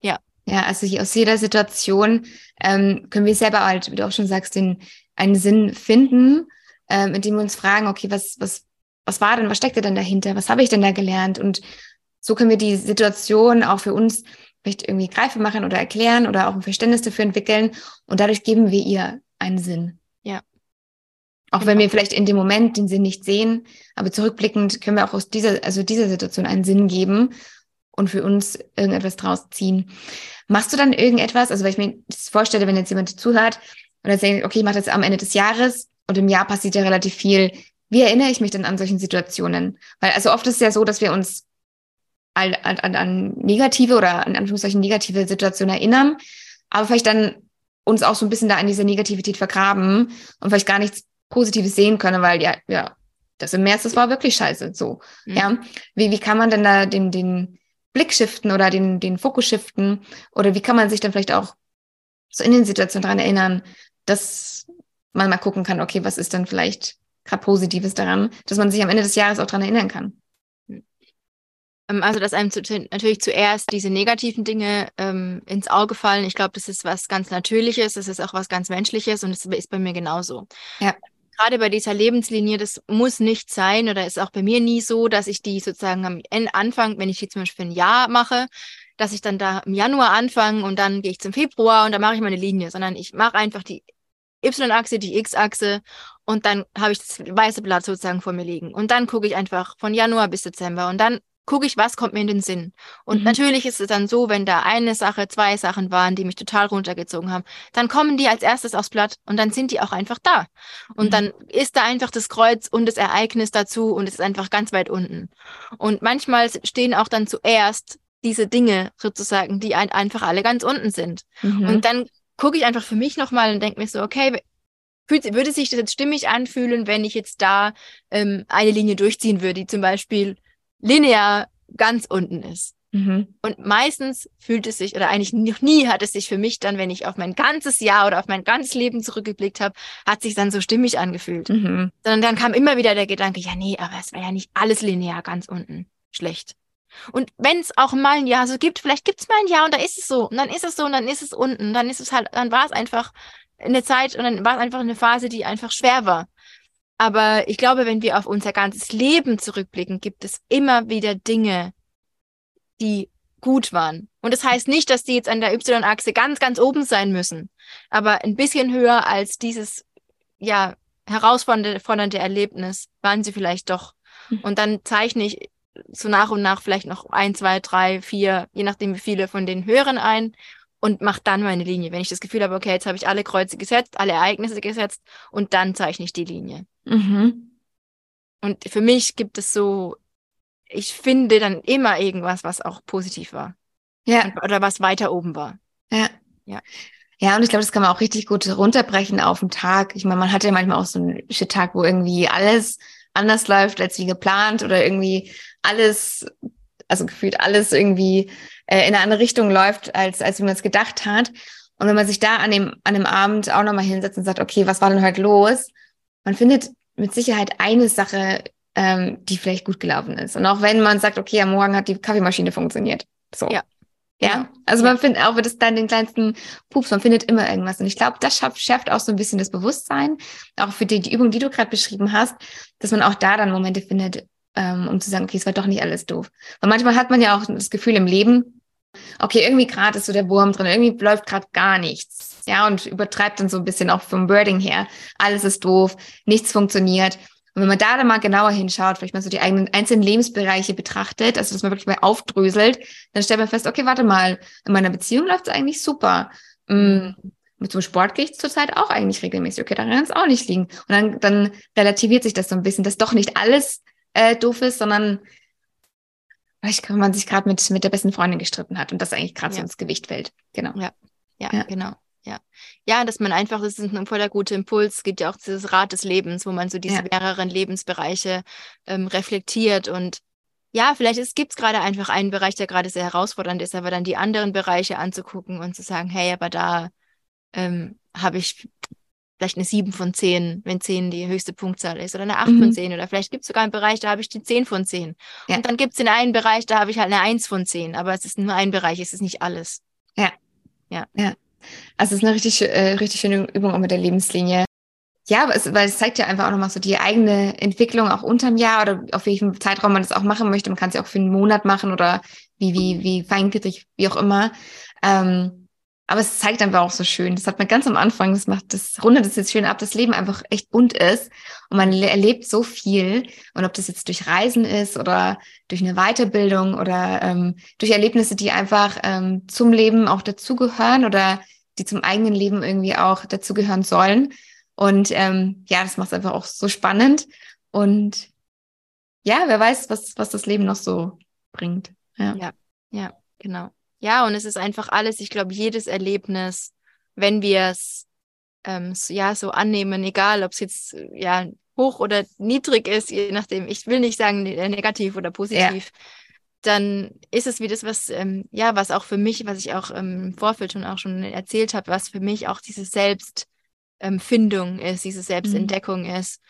Speaker 2: Ja.
Speaker 1: Ja, also aus jeder Situation ähm, können wir selber halt, wie du auch schon sagst, den, einen Sinn finden, ähm, indem wir uns fragen, okay, was, was, was war denn, was steckte denn dahinter? Was habe ich denn da gelernt? Und so können wir die Situation auch für uns vielleicht irgendwie greifbar machen oder erklären oder auch ein Verständnis dafür entwickeln. Und dadurch geben wir ihr einen Sinn.
Speaker 2: Ja.
Speaker 1: Auch genau. wenn wir vielleicht in dem Moment den Sinn nicht sehen, aber zurückblickend können wir auch aus dieser, also dieser Situation einen Sinn geben und für uns irgendetwas draus ziehen. Machst du dann irgendetwas, also wenn ich mir das vorstelle, wenn jetzt jemand zuhört oder sagt, okay, ich mache das am Ende des Jahres und im Jahr passiert ja relativ viel. Wie erinnere ich mich denn an solchen Situationen? Weil also oft ist es ja so, dass wir uns an, an, an negative oder an Anführungszeichen negative Situationen erinnern, aber vielleicht dann uns auch so ein bisschen da in dieser Negativität vergraben und vielleicht gar nichts Positives sehen können, weil ja, ja, das im März, das war wirklich scheiße. So. Mhm. Ja. Wie, wie kann man denn da den, den Blick shiften oder den, den Fokus shiften? Oder wie kann man sich dann vielleicht auch so in den Situationen daran erinnern, dass man mal gucken kann, okay, was ist dann vielleicht gerade Positives daran, dass man sich am Ende des Jahres auch daran erinnern kann?
Speaker 2: Ähm, also, dass einem zu, natürlich zuerst diese negativen Dinge ähm, ins Auge fallen. Ich glaube, das ist was ganz Natürliches, das ist auch was ganz Menschliches und das ist bei mir genauso.
Speaker 1: Ja.
Speaker 2: Gerade bei dieser Lebenslinie, das muss nicht sein oder ist auch bei mir nie so, dass ich die sozusagen am Anfang, wenn ich die zum Beispiel für ein Jahr mache, dass ich dann da im Januar anfange und dann gehe ich zum Februar und dann mache ich meine Linie, sondern ich mache einfach die Y-Achse, die X-Achse und dann habe ich das weiße Blatt sozusagen vor mir liegen. Und dann gucke ich einfach von Januar bis Dezember und dann gucke ich, was kommt mir in den Sinn. Und mhm. natürlich ist es dann so, wenn da eine Sache, zwei Sachen waren, die mich total runtergezogen haben, dann kommen die als erstes aufs Blatt und dann sind die auch einfach da. Und mhm. dann ist da einfach das Kreuz und das Ereignis dazu und es ist einfach ganz weit unten. Und manchmal stehen auch dann zuerst diese Dinge sozusagen, die ein, einfach alle ganz unten sind. Mhm. Und dann gucke ich einfach für mich nochmal und denke mir so, okay, würde sich das jetzt stimmig anfühlen, wenn ich jetzt da ähm, eine Linie durchziehen würde, die zum Beispiel linear ganz unten ist. Mhm. Und meistens fühlt es sich, oder eigentlich noch nie hat es sich für mich dann, wenn ich auf mein ganzes Jahr oder auf mein ganzes Leben zurückgeblickt habe, hat sich dann so stimmig angefühlt. Mhm. Sondern dann kam immer wieder der Gedanke, ja, nee, aber es war ja nicht alles linear ganz unten. Schlecht. Und wenn es auch mal ein Jahr so gibt, vielleicht gibt es mal ein Jahr und da ist es so. Und dann ist es so und dann ist es unten. Dann ist es halt, dann war es einfach eine Zeit und dann war es einfach eine Phase, die einfach schwer war. Aber ich glaube, wenn wir auf unser ganzes Leben zurückblicken, gibt es immer wieder Dinge, die gut waren. Und das heißt nicht, dass die jetzt an der Y-Achse ganz, ganz oben sein müssen, aber ein bisschen höher als dieses, ja, herausfordernde Erlebnis waren sie vielleicht doch. Hm. Und dann zeichne ich so nach und nach vielleicht noch ein, zwei, drei, vier, je nachdem wie viele von den höheren ein und mache dann meine Linie. Wenn ich das Gefühl habe, okay, jetzt habe ich alle Kreuze gesetzt, alle Ereignisse gesetzt und dann zeichne ich die Linie. Mhm. Und für mich gibt es so, ich finde dann immer irgendwas, was auch positiv war.
Speaker 1: Ja.
Speaker 2: Oder was weiter oben war.
Speaker 1: Ja. Ja. Ja, und ich glaube, das kann man auch richtig gut runterbrechen auf den Tag. Ich meine, man hat ja manchmal auch so einen Shit-Tag, wo irgendwie alles anders läuft als wie geplant oder irgendwie alles, also gefühlt alles irgendwie äh, in eine andere Richtung läuft, als, als wie man es gedacht hat. Und wenn man sich da an dem, an dem Abend auch nochmal hinsetzt und sagt, okay, was war denn heute los? Man findet mit Sicherheit eine Sache, ähm, die vielleicht gut gelaufen ist. Und auch wenn man sagt, okay, am Morgen hat die Kaffeemaschine funktioniert. So.
Speaker 2: Ja.
Speaker 1: Ja, also ja. man findet auch, wenn das dann den kleinsten Pups, man findet immer irgendwas. Und ich glaube, das schafft, schärft auch so ein bisschen das Bewusstsein, auch für die, die Übung, die du gerade beschrieben hast, dass man auch da dann Momente findet, ähm, um zu sagen, okay, es war doch nicht alles doof. Weil manchmal hat man ja auch das Gefühl im Leben, okay, irgendwie gerade ist so der Wurm drin, irgendwie läuft gerade gar nichts. Ja, und übertreibt dann so ein bisschen auch vom Wording her. Alles ist doof, nichts funktioniert. Und wenn man da dann mal genauer hinschaut, vielleicht mal so die eigenen einzelnen Lebensbereiche betrachtet, also dass man wirklich mal aufdröselt, dann stellt man fest, okay, warte mal, in meiner Beziehung läuft es eigentlich super. Mm, mit so einem Sport gehe ich zurzeit auch eigentlich regelmäßig. Okay, daran kann es auch nicht liegen. Und dann, dann relativiert sich das so ein bisschen, dass doch nicht alles äh, doof ist, sondern Vielleicht, wenn man sich gerade mit, mit der besten Freundin gestritten hat und das eigentlich gerade ja. so ins Gewicht fällt. Genau.
Speaker 2: Ja. ja, ja. genau. Ja. ja, dass man einfach, das ist ein voller guter Impuls. Es gibt ja auch dieses Rad des Lebens, wo man so diese ja. mehreren Lebensbereiche ähm, reflektiert und ja, vielleicht gibt es gerade einfach einen Bereich, der gerade sehr herausfordernd ist, aber dann die anderen Bereiche anzugucken und zu sagen, hey, aber da ähm, habe ich vielleicht eine 7 von 10, wenn 10 die höchste Punktzahl ist, oder eine 8 mhm. von 10. Oder vielleicht gibt es sogar einen Bereich, da habe ich die 10 von 10. Ja. Und dann gibt es den einen Bereich, da habe ich halt eine 1 von 10. Aber es ist nur ein Bereich, es ist nicht alles.
Speaker 1: Ja. Ja. ja. Also es ist eine richtig, äh, richtig schöne Übung auch mit der Lebenslinie. Ja, weil es, weil es zeigt ja einfach auch nochmal so die eigene Entwicklung auch unterm Jahr oder auf welchem Zeitraum man das auch machen möchte. Man kann es ja auch für einen Monat machen oder wie, wie, wie feingliedrig, wie auch immer. Ähm, aber es zeigt einfach auch so schön. Das hat man ganz am Anfang, das macht, das rundet es jetzt schön ab, das Leben einfach echt bunt ist und man erlebt so viel. Und ob das jetzt durch Reisen ist oder durch eine Weiterbildung oder ähm, durch Erlebnisse, die einfach ähm, zum Leben auch dazugehören oder die zum eigenen Leben irgendwie auch dazugehören sollen. Und ähm, ja, das macht es einfach auch so spannend. Und ja, wer weiß, was, was das Leben noch so bringt.
Speaker 2: Ja, ja, ja genau. Ja, und es ist einfach alles, ich glaube, jedes Erlebnis, wenn wir es ähm, so, ja so annehmen, egal ob es jetzt ja hoch oder niedrig ist, je nachdem, ich will nicht sagen ne, negativ oder positiv, ja. dann ist es wie das, was, ähm, ja, was auch für mich, was ich auch ähm, im Vorfeld schon auch schon erzählt habe, was für mich auch diese Selbstfindung ist, diese Selbstentdeckung mhm. ist,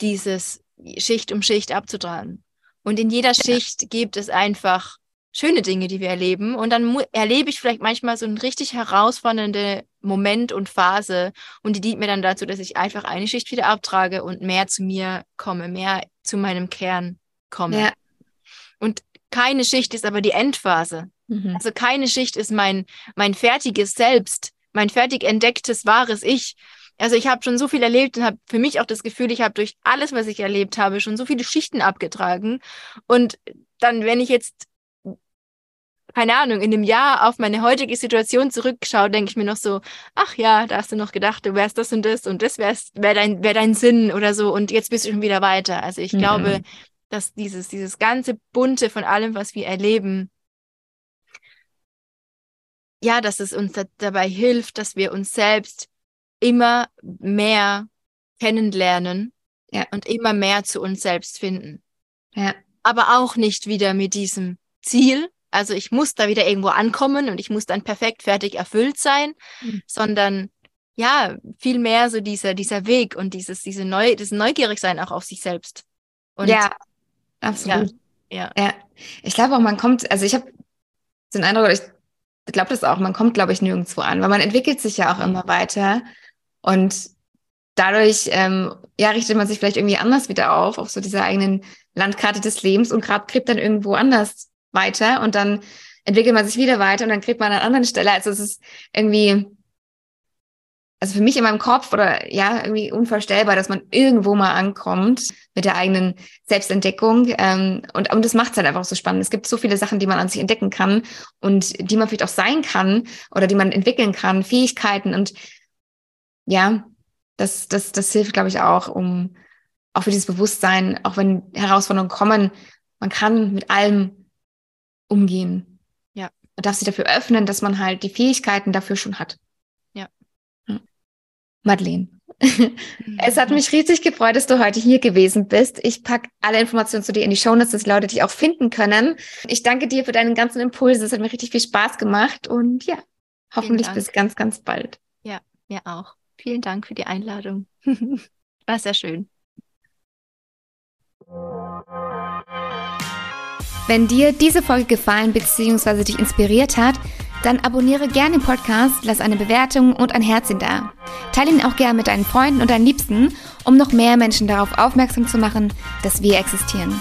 Speaker 2: dieses Schicht um Schicht abzutragen. Und in jeder ja. Schicht gibt es einfach schöne Dinge, die wir erleben. Und dann erlebe ich vielleicht manchmal so einen richtig herausfordernden Moment und Phase. Und die dient mir dann dazu, dass ich einfach eine Schicht wieder abtrage und mehr zu mir komme, mehr zu meinem Kern komme. Ja. Und keine Schicht ist aber die Endphase. Mhm. Also keine Schicht ist mein, mein fertiges Selbst, mein fertig entdecktes wahres Ich. Also ich habe schon so viel erlebt und habe für mich auch das Gefühl, ich habe durch alles, was ich erlebt habe, schon so viele Schichten abgetragen. Und dann, wenn ich jetzt keine Ahnung, in einem Jahr auf meine heutige Situation zurückschaue, denke ich mir noch so, ach ja, da hast du noch gedacht, du wärst das und das und das wäre wär dein, wär dein Sinn oder so und jetzt bist du schon wieder weiter. Also ich mhm. glaube, dass dieses, dieses ganze Bunte von allem, was wir erleben, ja, dass es uns da, dabei hilft, dass wir uns selbst immer mehr kennenlernen ja. und immer mehr zu uns selbst finden. Ja. Aber auch nicht wieder mit diesem Ziel, also ich muss da wieder irgendwo ankommen und ich muss dann perfekt fertig erfüllt sein, mhm. sondern ja, viel mehr so dieser, dieser Weg und dieses, diese Neu, das Neugierigsein auch auf sich selbst. Und,
Speaker 1: ja, absolut. Ja, ja. ja. Ich glaube auch, man kommt, also ich habe den Eindruck, ich glaube das auch, man kommt, glaube ich, nirgendwo an, weil man entwickelt sich ja auch immer weiter und dadurch ähm, ja, richtet man sich vielleicht irgendwie anders wieder auf, auf so dieser eigenen Landkarte des Lebens und gerade kriegt dann irgendwo anders weiter und dann entwickelt man sich wieder weiter und dann kriegt man an einer anderen Stelle. Also es ist irgendwie, also für mich in meinem Kopf oder ja, irgendwie unvorstellbar, dass man irgendwo mal ankommt mit der eigenen Selbstentdeckung. Ähm, und, und das macht es halt einfach so spannend. Es gibt so viele Sachen, die man an sich entdecken kann und die man vielleicht auch sein kann oder die man entwickeln kann, Fähigkeiten und ja, das, das, das hilft, glaube ich, auch, um auch für dieses Bewusstsein, auch wenn Herausforderungen kommen, man kann mit allem umgehen. Ja. Man darf sich dafür öffnen, dass man halt die Fähigkeiten dafür schon hat. Ja. ja. Madeleine. es hat mich riesig gefreut, dass du heute hier gewesen bist. Ich packe alle Informationen zu dir in die Shownotes, dass die Leute dich auch finden können. Ich danke dir für deinen ganzen Impulse. Es hat mir richtig viel Spaß gemacht und ja, hoffentlich bis ganz, ganz bald.
Speaker 2: Ja, mir auch. Vielen Dank für die Einladung. War sehr schön.
Speaker 1: Wenn dir diese Folge gefallen bzw. dich inspiriert hat, dann abonniere gerne den Podcast, lass eine Bewertung und ein Herzchen da. Teile ihn auch gerne mit deinen Freunden und deinen Liebsten, um noch mehr Menschen darauf aufmerksam zu machen, dass wir existieren.